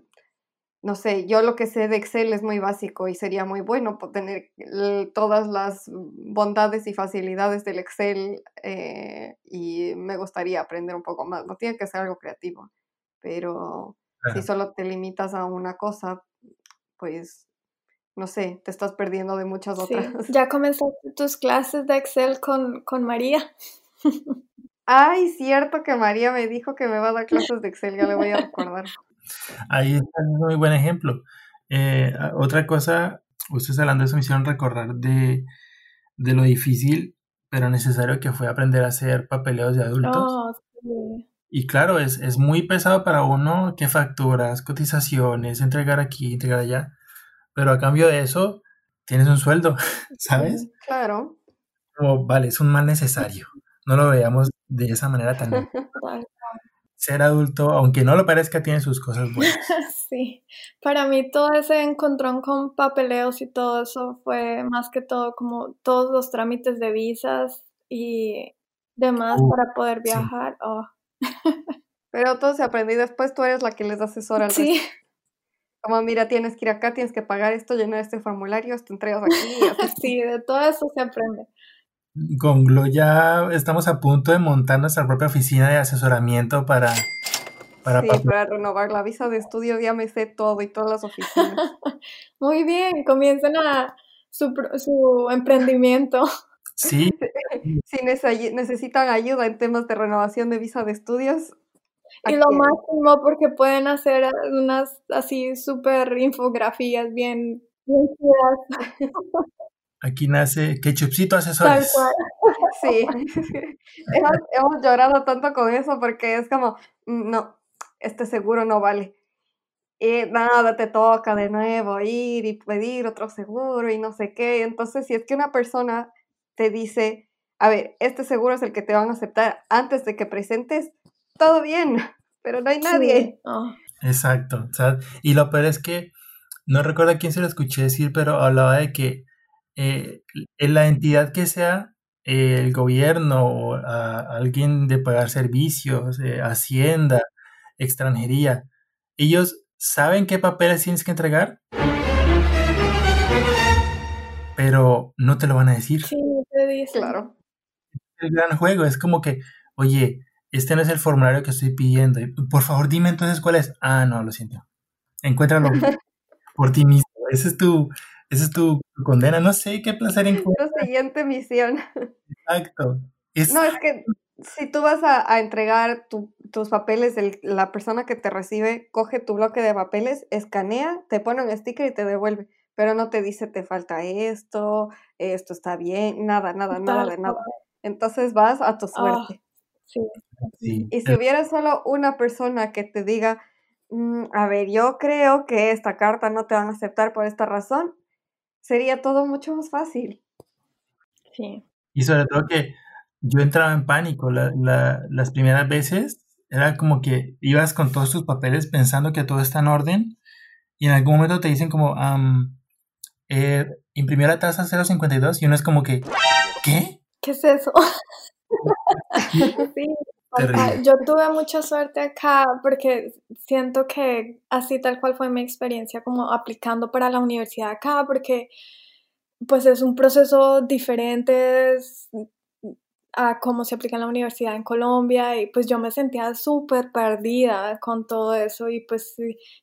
no sé, yo lo que sé de Excel es muy básico y sería muy bueno tener todas las bondades y facilidades del Excel eh, y me gustaría aprender un poco más. No tiene que ser algo creativo, pero si solo te limitas a una cosa, pues no sé, te estás perdiendo de muchas otras. Ya comenzaste tus clases de Excel con, con María. Ay, cierto que María me dijo que me va a dar clases de Excel, ya le voy a recordar. Ahí está un muy buen ejemplo. Eh, otra cosa, ustedes hablando de eso me hicieron recordar de, lo difícil, pero necesario que fue aprender a hacer papeleos de adultos. Oh, y claro, es, es muy pesado para uno que facturas, cotizaciones, entregar aquí, entregar allá, pero a cambio de eso tienes un sueldo, ¿sabes? Claro. Como, vale, es un mal necesario. No lo veamos de esa manera tan ser adulto, aunque no lo parezca, tiene sus cosas buenas. Sí, para mí todo ese encontrón con papeleos y todo eso fue más que todo como todos los trámites de visas y demás uh, para poder viajar. Oh. Pero todo se aprendió y después tú eres la que les asesora al sí. Como, mira, tienes que ir acá, tienes que pagar esto, llenar este formulario, te entregas aquí. sí, de todo eso se aprende. Con Glo ya estamos a punto de montar nuestra propia oficina de asesoramiento para... Para, sí, para renovar la visa de estudio, ya me sé todo y todas las oficinas. Muy bien, comiencen a su, su emprendimiento. Sí. si necesitan ayuda en temas de renovación de visa de estudios. Y lo máximo porque pueden hacer unas así súper infografías bien, bien Aquí nace Ketchupcito Asesores. Sí, hemos, llorado tanto con eso porque es como, mm, no, este seguro no vale. Y nada, te toca de nuevo ir y pedir otro seguro y no sé qué. Entonces, si es que una persona te dice, a ver, este seguro es el que te van a aceptar antes de que presentes, todo bien, pero no hay nadie. Exacto. y lo peor es que, no recuerdo quién se lo escuché decir, pero hablaba de que eh, en la entidad que sea, eh, el gobierno o alguien de pagar servicios, eh, Hacienda, extranjería, ellos saben qué papeles tienes que entregar, pero no te lo van a decir. Sí, te dicen. Claro. El gran juego es como que, oye, este no es el formulario que estoy pidiendo. Por favor, dime entonces cuál es. Ah, no, lo siento. Encuéntralo por ti mismo. Ese es tu, esa es tu condena, no sé qué placer encuentras. Tu siguiente misión. Exacto. No, es que si tú vas a, entregar tus papeles, la persona que te recibe coge tu bloque de papeles, escanea, te pone un sticker y te devuelve, pero no te dice te falta esto, esto está bien, nada, nada, nada de nada. Entonces vas a tu ah, suerte. Sí. Y si hubiera solo una persona que te diga, mm, a ver, yo creo que esta carta no te van a aceptar por esta razón, sería todo mucho más fácil. Sí. Y sobre todo que yo entraba en pánico las primeras veces, era como que ibas con todos tus papeles pensando que todo está en orden y en algún momento te dicen como, eh, imprimió la tasa 052 y uno es como que, ¿qué? ¿Qué es eso? sí, yo tuve mucha suerte acá porque siento que así tal cual fue mi experiencia como aplicando para la universidad acá, porque pues es un proceso diferente, a cómo se aplica en la universidad en Colombia y pues yo me sentía súper perdida con todo eso y pues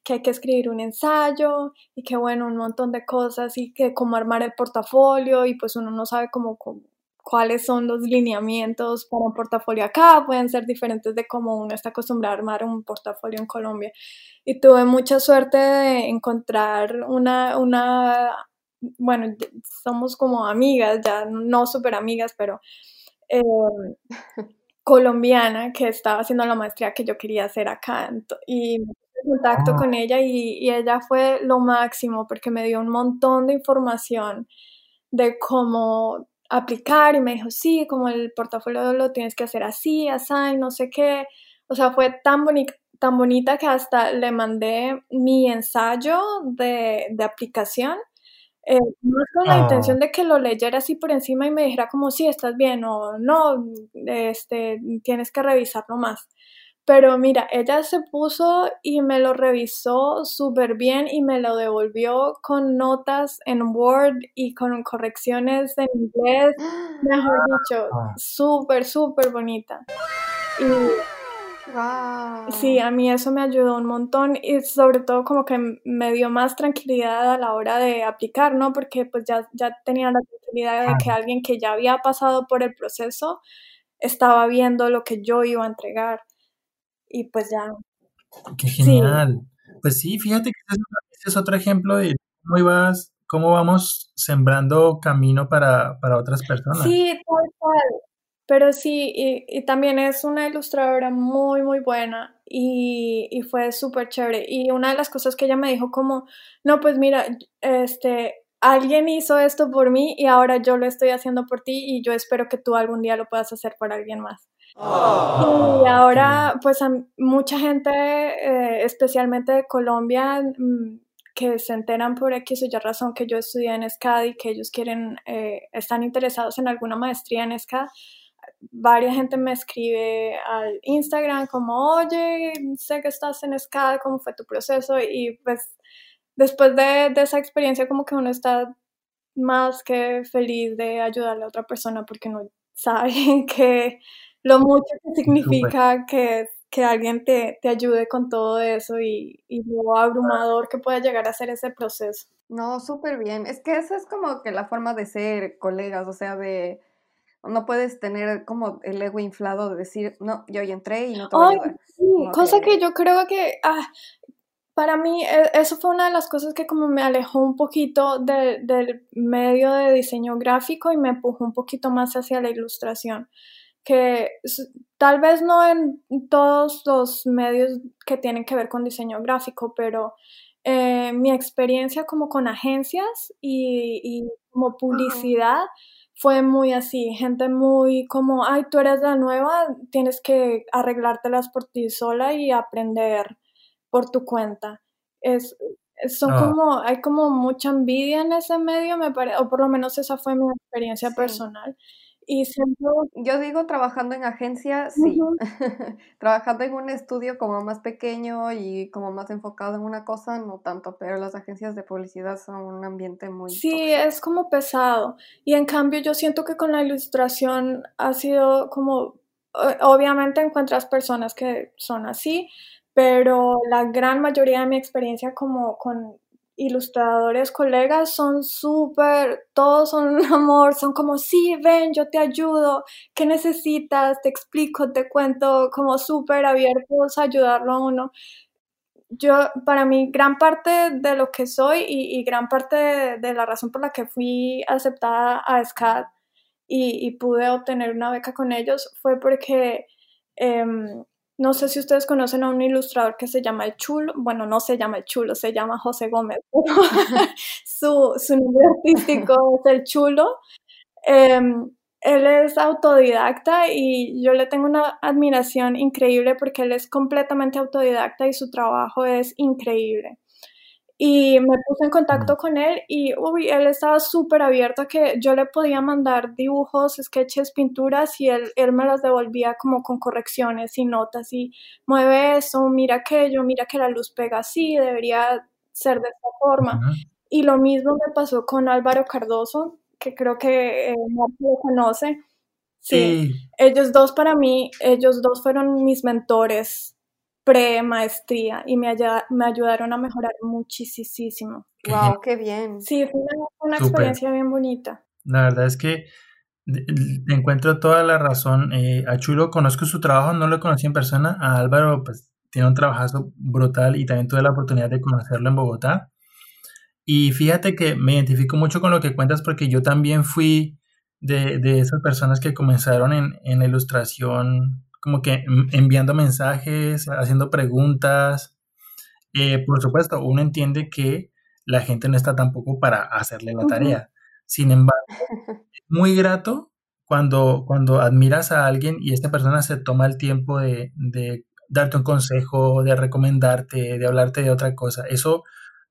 que hay que escribir un ensayo y que bueno, un montón de cosas y que cómo armar el portafolio y pues uno no sabe cómo, cuáles son los lineamientos para un portafolio acá, pueden ser diferentes de cómo uno está acostumbrado a armar un portafolio en Colombia. Y tuve mucha suerte de encontrar una, una bueno, somos como amigas, ya no súper amigas, pero Em, colombiana que estaba haciendo la maestría que yo quería hacer acá y contacto ah. con ella y, y, ella fue lo máximo porque me dio un montón de información de cómo aplicar y me dijo, sí, como el portafolio lo tienes que hacer así, así, no sé qué. O sea, fue tan bonita tan bonita que hasta le mandé mi ensayo de, de aplicación eh, no con la intención ah. de que lo leyera así por encima y me dijera como si estás bien o no, este, tienes que revisarlo más. Pero mira, ella se puso y me lo revisó súper bien y me lo devolvió con notas en Word y con correcciones en inglés, mejor dicho, ah. súper, súper bonita. Y Sí, a mí eso me ayudó un montón y sobre todo como que me dio más tranquilidad a la hora de aplicar, ¿no? Porque pues ya, ya tenía la tranquilidad de que alguien que ya había pasado por el proceso estaba viendo lo que yo iba a entregar y pues ya. Qué genial. Pues sí, fíjate que ese es, otro ejemplo de cómo ibas, cómo vamos sembrando camino para, para otras personas. Sí, tal cual. Pero sí, y, también es una ilustradora muy, muy buena y, y fue súper chévere. Y una de las cosas que ella me dijo como, no, pues mira, este, alguien hizo esto por mí y ahora yo lo estoy haciendo por ti y yo espero que tú algún día lo puedas hacer por alguien más. Y ahora, pues a mucha gente, eh, especialmente de Colombia, mm, que se enteran por X o Y razón que yo estudié en SCAD y que ellos quieren, eh, están interesados en alguna maestría en SCAD, varias gente me escribe al Instagram como, oye, sé que estás en SCAD, ¿cómo fue tu proceso? Y pues después de, esa experiencia como que uno está más que feliz de ayudarle a otra persona porque no sabe que lo mucho que significa que, que alguien te, te, ayude con todo eso y, y lo abrumador que puede llegar a ser ese proceso. No, súper bien. Es que esa es como que la forma de ser colegas, o sea, de no puedes tener como el ego inflado de decir, no, yo ya entré y no te voy a ayudar. cosa que... yo creo que, ah, para mí, e, eso fue una de las cosas que como me alejó un poquito del medio de diseño gráfico y me empujó un poquito más hacia la ilustración. Que tal vez no en todos los medios que tienen que ver con diseño gráfico, pero eh, mi experiencia como con agencias y, y como publicidad fue muy así, gente muy como, ay, tú eres la nueva, tienes que arreglártelas por ti sola y aprender por tu cuenta. Es, son ah. como, hay como mucha envidia en ese medio, me parece, o por lo menos esa fue mi experiencia personal. Y siempre... Yo digo trabajando en agencia, sí. trabajando en un estudio como más pequeño y como más enfocado en una cosa, no tanto, pero las agencias de publicidad son un ambiente muy... Sí, es como pesado. Y en cambio yo siento que con la ilustración ha sido como... Obviamente encuentras personas que son así, pero la gran mayoría de mi experiencia como con ilustradores, colegas, son súper, todos son un amor, son como, sí, ven, yo te ayudo, ¿qué necesitas? Te explico, te cuento, como súper abiertos a ayudarlo a uno. Yo, para mí, gran parte de lo que soy y, gran parte de, la razón por la que fui aceptada a SCAD y, pude obtener una beca con ellos fue porque em, no sé si ustedes conocen a un ilustrador que se llama El Chulo. Bueno, no se llama El Chulo, se llama José Gómez. su, su, nombre artístico es El Chulo. Em, él es autodidacta y yo le tengo una admiración increíble porque él es completamente autodidacta y su trabajo es increíble. Y me puse en contacto con él y uy, él estaba súper abierto a que yo le podía mandar dibujos, sketches, pinturas y él, él me las devolvía como con correcciones y notas y mueve eso, mira aquello, mira que la luz pega así, debería ser de esta forma. Y lo mismo me pasó con Álvaro Cardoso, que creo que eh, lo conoce. Sí, ellos dos para mí, ellos dos fueron mis mentores pre-maestría y me, me ayudaron a mejorar muchísimo. Wow, qué bien. Sí, fue una, experiencia bien bonita. La verdad es que encuentro toda la razón. Eh, a Chulo conozco su trabajo, no lo conocí en persona. A Álvaro, pues tiene un trabajazo brutal y también tuve la oportunidad de conocerlo en Bogotá. Y fíjate que me identifico mucho con lo que cuentas porque yo también fui de, de esas personas que comenzaron en, en ilustración, como que enviando mensajes, haciendo preguntas. Eh, por supuesto, uno entiende que la gente no está tampoco para hacerle la tarea. Sin embargo, es muy grato cuando, cuando admiras a alguien y esta persona se toma el tiempo de, de darte un consejo, de recomendarte, de hablarte de otra cosa. Eso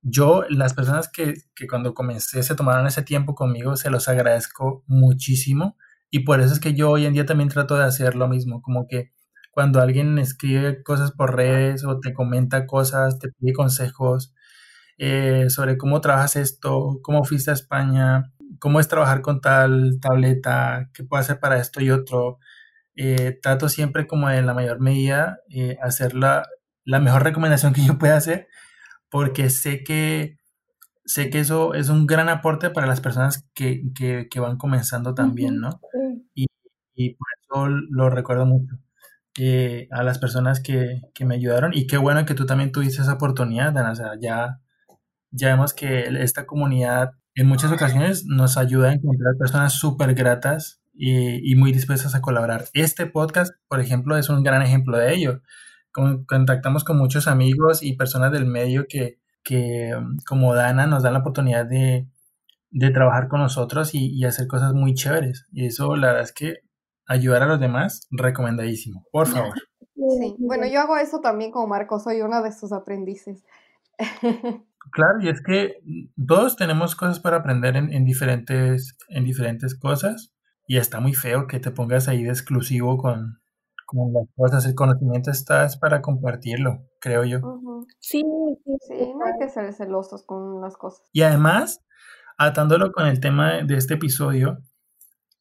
yo, las personas que, que, cuando comencé se tomaron ese tiempo conmigo, se los agradezco muchísimo. Y por eso es que yo hoy en día también trato de hacer lo mismo, como que cuando alguien escribe cosas por redes o te comenta cosas, te pide consejos eh, sobre cómo trabajas esto, cómo fuiste a España, cómo es trabajar con tal tableta, qué puedo hacer para esto y otro. Eh, trato siempre como en la mayor medida eh, hacer la, la mejor recomendación que yo pueda hacer porque sé que, sé que eso es un gran aporte para las personas que, que, van comenzando también, ¿no? Y, y, por eso lo recuerdo mucho. Eh, a las personas que, que, me ayudaron y qué bueno que tú también tuviste esa oportunidad, Dana. O sea, ya, ya vemos que esta comunidad en muchas ocasiones nos ayuda a encontrar personas súper gratas y, y, muy dispuestas a colaborar. Este podcast, por ejemplo, es un gran ejemplo de ello contactamos con muchos amigos y personas del medio que, que um, como Dana nos dan la oportunidad de, de trabajar con nosotros y, y, hacer cosas muy chéveres. Y eso, la verdad es que ayudar a los demás, recomendadísimo. Por favor. Sí, bueno, yo hago eso también como Marco, soy una de sus aprendices. Claro, y es que todos tenemos cosas para aprender en, en, diferentes, en diferentes cosas y está muy feo que te pongas ahí de exclusivo con, como las cosas, el conocimiento está es para compartirlo, creo yo. Sí, sí, sí, no hay que ser celosos con las cosas. Y además, atándolo con el tema de este episodio,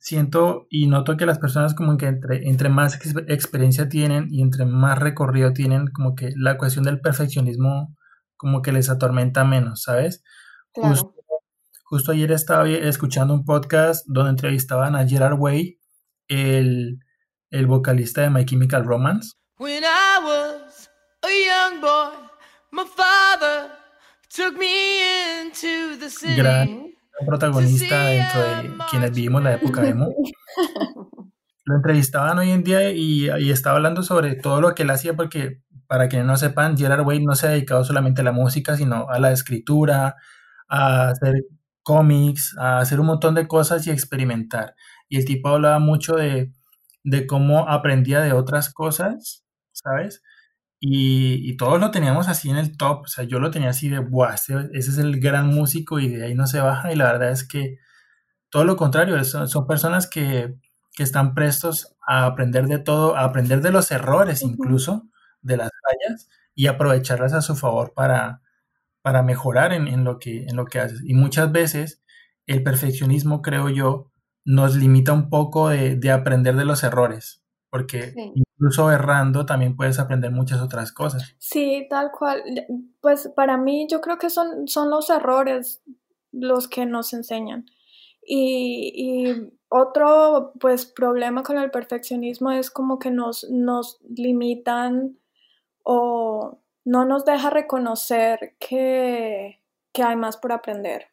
siento y noto que las personas como que entre, entre más experiencia tienen y entre más recorrido tienen, como que la cuestión del perfeccionismo como que les atormenta menos, ¿sabes? Justo, justo ayer estaba escuchando un podcast donde entrevistaban a Gerard Way, el el vocalista de My Chemical Romance. Gran protagonista dentro de quienes vivimos la época emo. Lo entrevistaban hoy en día y, y, estaba hablando sobre todo lo que él hacía porque, para quienes no sepan, Gerard Way no se ha dedicado solamente a la música, sino a la escritura, a hacer cómics, a hacer un montón de cosas y experimentar. Y el tipo hablaba mucho de de cómo aprendía de otras cosas, ¿sabes? Y, todos lo teníamos así en el top, o sea, yo lo tenía así de, ¡buah! Ese, es el gran músico y de ahí no se baja y la verdad es que todo lo contrario, son, personas que, están prestos a aprender de todo, a aprender de los errores incluso, de las fallas y aprovecharlas a su favor para, para mejorar en, en, lo que, en lo que haces. Y muchas veces el perfeccionismo, creo yo, nos limita un poco de, aprender de los errores, porque incluso errando también puedes aprender muchas otras cosas. Sí, tal cual. Pues para mí yo creo que son, son los errores los que nos enseñan. Y, otro pues problema con el perfeccionismo es como que nos, nos limitan o no nos deja reconocer que, hay más por aprender.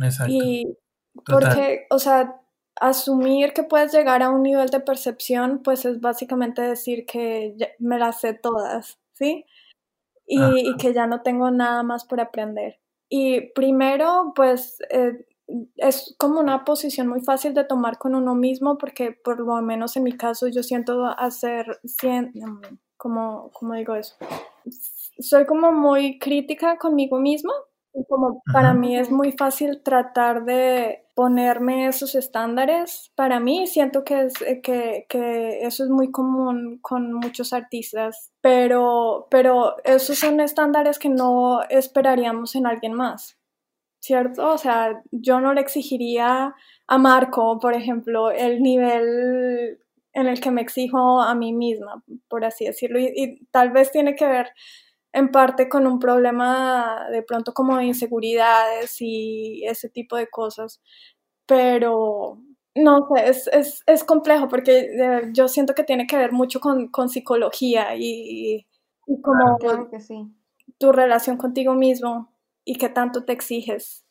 exacto. Y porque, o sea, asumir que puedes llegar a un nivel de percepción, pues es básicamente decir que me las sé todas, ¿sí? Y, que ya no tengo nada más por aprender. Y primero, pues eh, es como una posición muy fácil de tomar con uno mismo, porque por lo menos en mi caso yo siento hacer, como, como digo eso, soy como muy crítica conmigo misma como para mí es muy fácil tratar de ponerme esos estándares, para mí siento que, es, eh, que, que, eso es muy común con muchos artistas, pero, pero esos son estándares que no esperaríamos en alguien más. ¿cierto? O sea, yo no le exigiría a Marco, por ejemplo, el nivel en el que me exijo a mí misma, por así decirlo, y, tal vez tiene que ver en parte con un problema de pronto como de inseguridades y ese tipo de cosas, pero no sé, es, es, es complejo porque eh, yo siento que tiene que ver mucho con, con psicología y, y como que sí. tu relación contigo mismo y qué tanto te exiges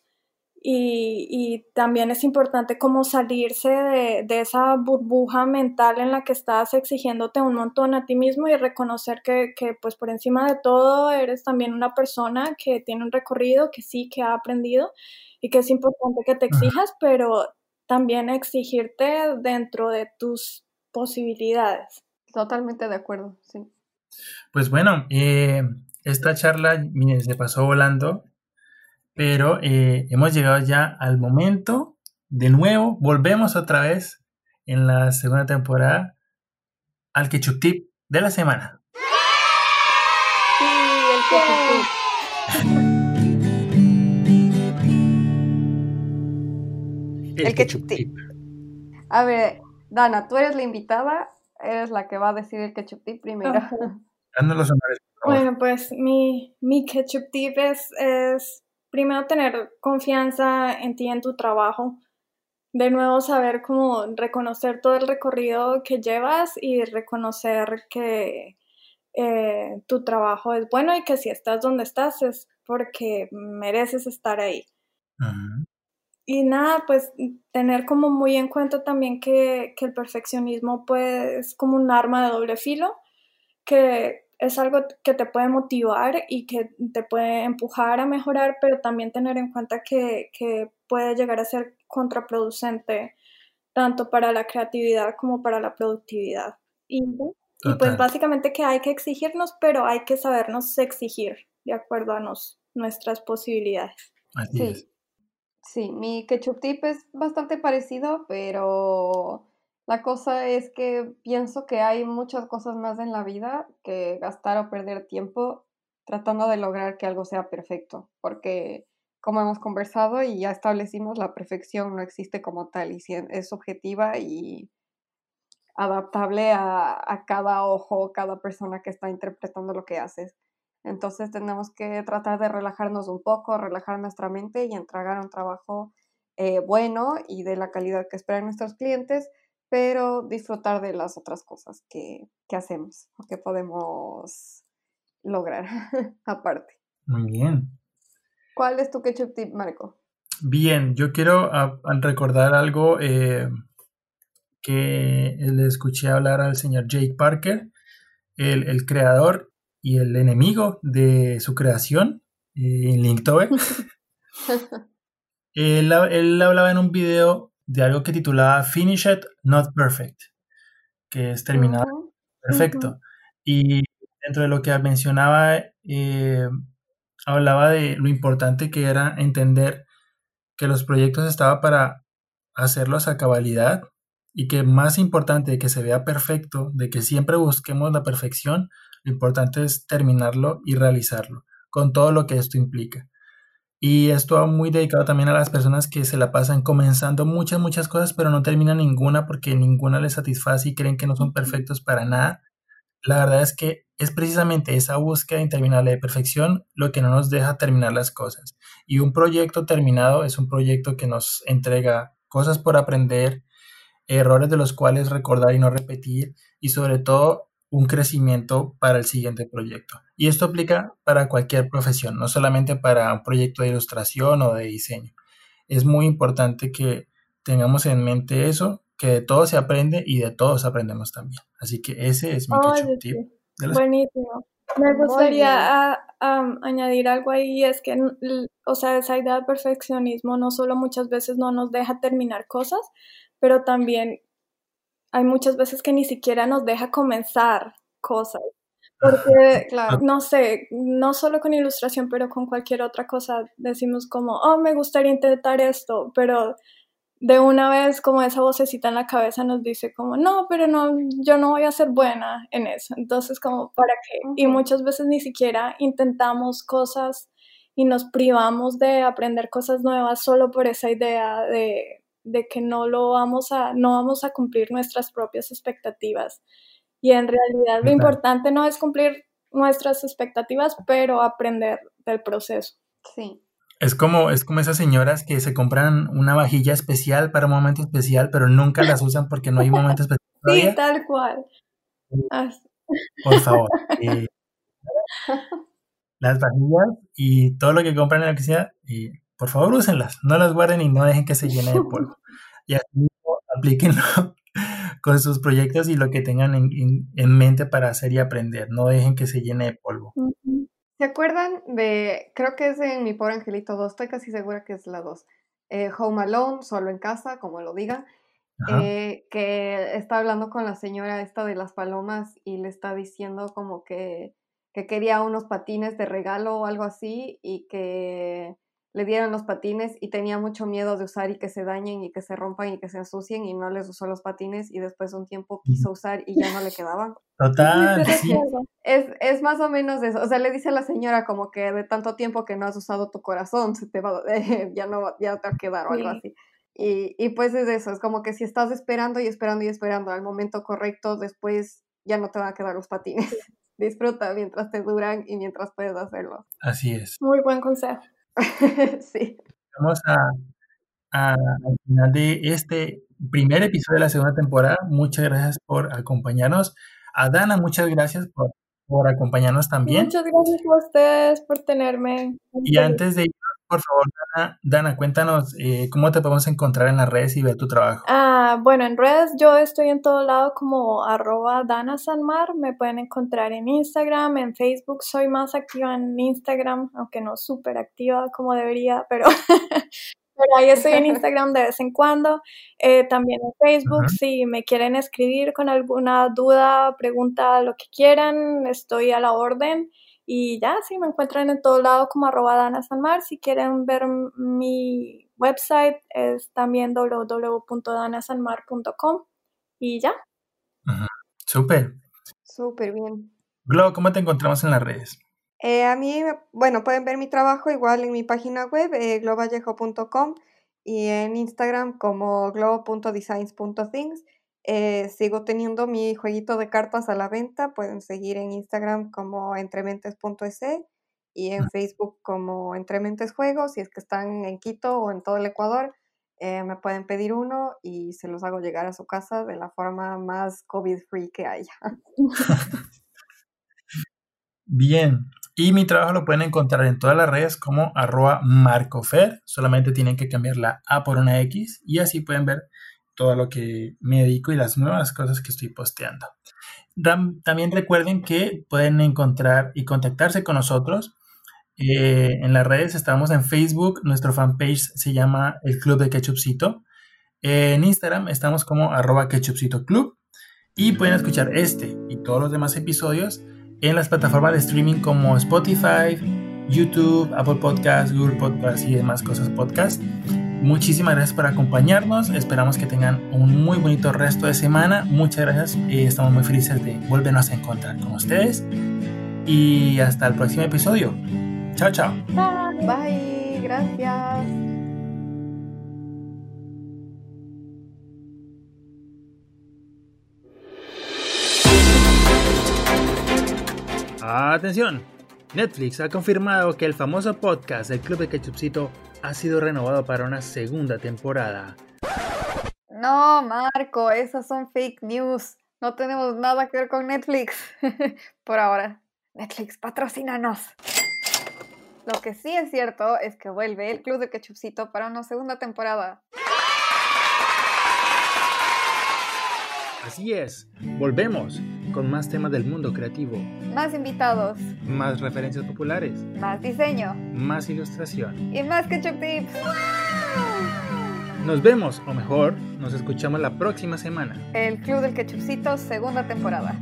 y, también es importante como salirse de, esa burbuja mental en la que estás exigiéndote un montón a ti mismo y reconocer que, pues por encima de todo eres también una persona que tiene un recorrido, que sí, que ha aprendido y que es importante que te exijas, pero también exigirte dentro de tus posibilidades. Totalmente de acuerdo, sí. Pues bueno, eh, esta charla se pasó volando pero eh, hemos llegado ya al momento, de nuevo, volvemos otra vez en la segunda temporada al Ketchup Tip de la semana. Sí, el Ketchup Tip. tip. A ver, Dana, tú eres la invitada, eres la que va a decir el Ketchup Tip primero. honores. Bueno, pues mi, mi Ketchup Tip es primero tener confianza en ti, en tu trabajo. De nuevo, saber cómo reconocer todo el recorrido que llevas y reconocer que eh, tu trabajo es bueno y que si estás donde estás es porque mereces estar ahí. Y nada, pues tener como muy en cuenta también que, que el perfeccionismo pues, es como un arma de doble filo, que es algo que te puede motivar y que te puede empujar a mejorar, pero también tener en cuenta que, puede llegar a ser contraproducente tanto para la creatividad como para la productividad. Y, pues básicamente que hay que exigirnos, pero hay que sabernos exigir de acuerdo a nuestras posibilidades. sí. Sí, mi ketchup tip es bastante parecido, pero la cosa es que pienso que hay muchas cosas más en la vida que gastar o perder tiempo tratando de lograr que algo sea perfecto, porque como hemos conversado y ya establecimos, la perfección no existe como tal y es subjetiva y adaptable a, a cada ojo, cada persona que está interpretando lo que haces. Entonces tenemos que tratar de relajarnos un poco, relajar nuestra mente y entregar un trabajo eh, bueno y de la calidad que esperan nuestros clientes pero disfrutar de las otras cosas que, hacemos o que podemos lograr aparte. Muy bien. ¿Cuál es tu ketchup tip, Marco? Bien, yo quiero recordar algo eh, que le escuché hablar al señor Jake Parker, el, creador y el enemigo de su creación eh, en Linktober. él, él hablaba en un video de algo que titulaba Finish It, Not Perfect, que es terminado perfecto. Y dentro de lo que mencionaba, eh, hablaba de lo importante que era entender que los proyectos estaban para hacerlos a cabalidad y que más importante de que se vea perfecto, de que siempre busquemos la perfección, lo importante es terminarlo y realizarlo, con todo lo que esto implica. Y esto va muy dedicado también a las personas que se la pasan comenzando muchas, muchas cosas, pero no terminan ninguna porque ninguna les satisface y creen que no son perfectos para nada. La verdad es que es precisamente esa búsqueda interminable de perfección lo que no nos deja terminar las cosas. Y un proyecto terminado es un proyecto que nos entrega cosas por aprender, errores de los cuales recordar y no repetir, y sobre todo un crecimiento para el siguiente proyecto. Y esto aplica para cualquier profesión, no solamente para un proyecto de ilustración o de diseño. Es muy importante que tengamos en mente eso, que de todo se aprende y de todos aprendemos también. Así que ese es mi tip. Buenísimo. Me gustaría añadir algo ahí, es que, o sea, esa idea de perfeccionismo no solo muchas veces no nos deja terminar cosas, pero también hay muchas veces que ni siquiera nos deja comenzar cosas. Porque, claro. no sé, no solo con ilustración, pero con cualquier otra cosa, decimos como, oh, me gustaría intentar esto, pero de una vez como esa vocecita en la cabeza nos dice como, no, pero no, yo no voy a ser buena en eso. Entonces, como, ¿para qué? Y muchas veces ni siquiera intentamos cosas y nos privamos de aprender cosas nuevas solo por esa idea de, de que no lo vamos a, no vamos a cumplir nuestras propias expectativas. Y en realidad lo importante no es cumplir nuestras expectativas, pero aprender del proceso. Sí. Es como, es como esas señoras que se compran una vajilla especial para un momento especial, pero nunca las usan porque no hay un momento especial. Sí, tal cual. Por favor. Eh, las vajillas y todo lo que compran en la oficina, y por favor úsenlas, no las guarden y no dejen que se llene de polvo. Y así aplíquenlo con sus proyectos y lo que tengan en, mente para hacer y aprender. No dejen que se llene de polvo. ¿Se acuerdan de, creo que es en Mi Pobre Angelito 2, estoy casi segura que es la 2, eh, Home Alone, solo en casa, como lo digan, eh, que está hablando con la señora esta de las palomas y le está diciendo como que, que quería unos patines de regalo o algo así y que le dieron los patines y tenía mucho miedo de usar y que se dañen y que se rompan y que se ensucien y no les usó los patines y después de un tiempo quiso usar y ya no le quedaban. Total, sí. Es, es más o menos eso. O sea, le dice a la señora como que de tanto tiempo que no has usado tu corazón, se te va, ya no ya te va a quedar o algo así. Y, y pues es eso, es como que si estás esperando y esperando y esperando al momento correcto, después ya no te van a quedar los patines. Disfruta mientras te duran y mientras puedes hacerlo. Así es. Muy buen consejo. sí. Vamos a, al final de este primer episodio de la segunda temporada. Muchas gracias por acompañarnos. A Dana, muchas gracias por, por acompañarnos también. Muchas gracias a ustedes por tenerme. Y antes de ir por favor, Dana, cuéntanos eh, cómo te podemos encontrar en las redes y ver tu trabajo. Ah, bueno, en redes yo estoy en todo lado como arroba Dana Sanmar. Me pueden encontrar en Instagram, en Facebook. Soy más activa en Instagram, aunque no súper activa como debería, pero, pero ahí estoy en Instagram de vez en cuando. Eh, también en Facebook, si me quieren escribir con alguna duda, pregunta, lo que quieran, estoy a la orden. Y ya, sí, me encuentran en todo lado como arroba Dana Sanmar. Si quieren ver mi website es también www.danasanmar.com y ya. Súper. Súper bien. Glo, ¿cómo te encontramos en las redes? Eh, a mí, bueno, pueden ver mi trabajo igual en mi página web, eh, globallejo.com y en Instagram como globo.designs.things. Eh, sigo teniendo mi jueguito de cartas a la venta. Pueden seguir en Instagram como entrementes.es y en Facebook como Entrementes Juegos. Si es que están en Quito o en todo el Ecuador, eh, me pueden pedir uno y se los hago llegar a su casa de la forma más COVID-free que haya. Bien. Y mi trabajo lo pueden encontrar en todas las redes como arroba marcofer. Solamente tienen que cambiar la A por una X y así pueden ver todo lo que me dedico y las nuevas cosas que estoy posteando. También recuerden que pueden encontrar y contactarse con nosotros. Eh, en las redes estamos en Facebook, nuestro fanpage se llama el Club de Ketchupcito. en Instagram estamos como arroba Ketchupcito. Y pueden escuchar este y todos los demás episodios en las plataformas de streaming como Spotify, YouTube, Apple Podcasts, Google Podcasts y demás cosas podcast. Muchísimas gracias por acompañarnos. Esperamos que tengan un muy bonito resto de semana. Muchas gracias. y estamos muy felices de volvernos a encontrar con ustedes. Y hasta el próximo episodio. Chao, chao. Bye. Bye. Gracias. Atención. Netflix ha confirmado que el famoso podcast El Club de Ketchupcito ha sido renovado para una segunda temporada. No, Marco, esas son fake news. No tenemos nada que ver con Netflix. Por ahora. Netflix, patrocínanos. Lo que sí es cierto es que vuelve el Club de Ketchupcito para una segunda temporada. Así es, volvemos con más temas del mundo creativo. Más invitados. Más referencias populares. Más diseño. Más ilustración. Y más Ketchup Tips. Nos vemos, o mejor, nos escuchamos la próxima semana. El Club del Ketchupcito, segunda temporada.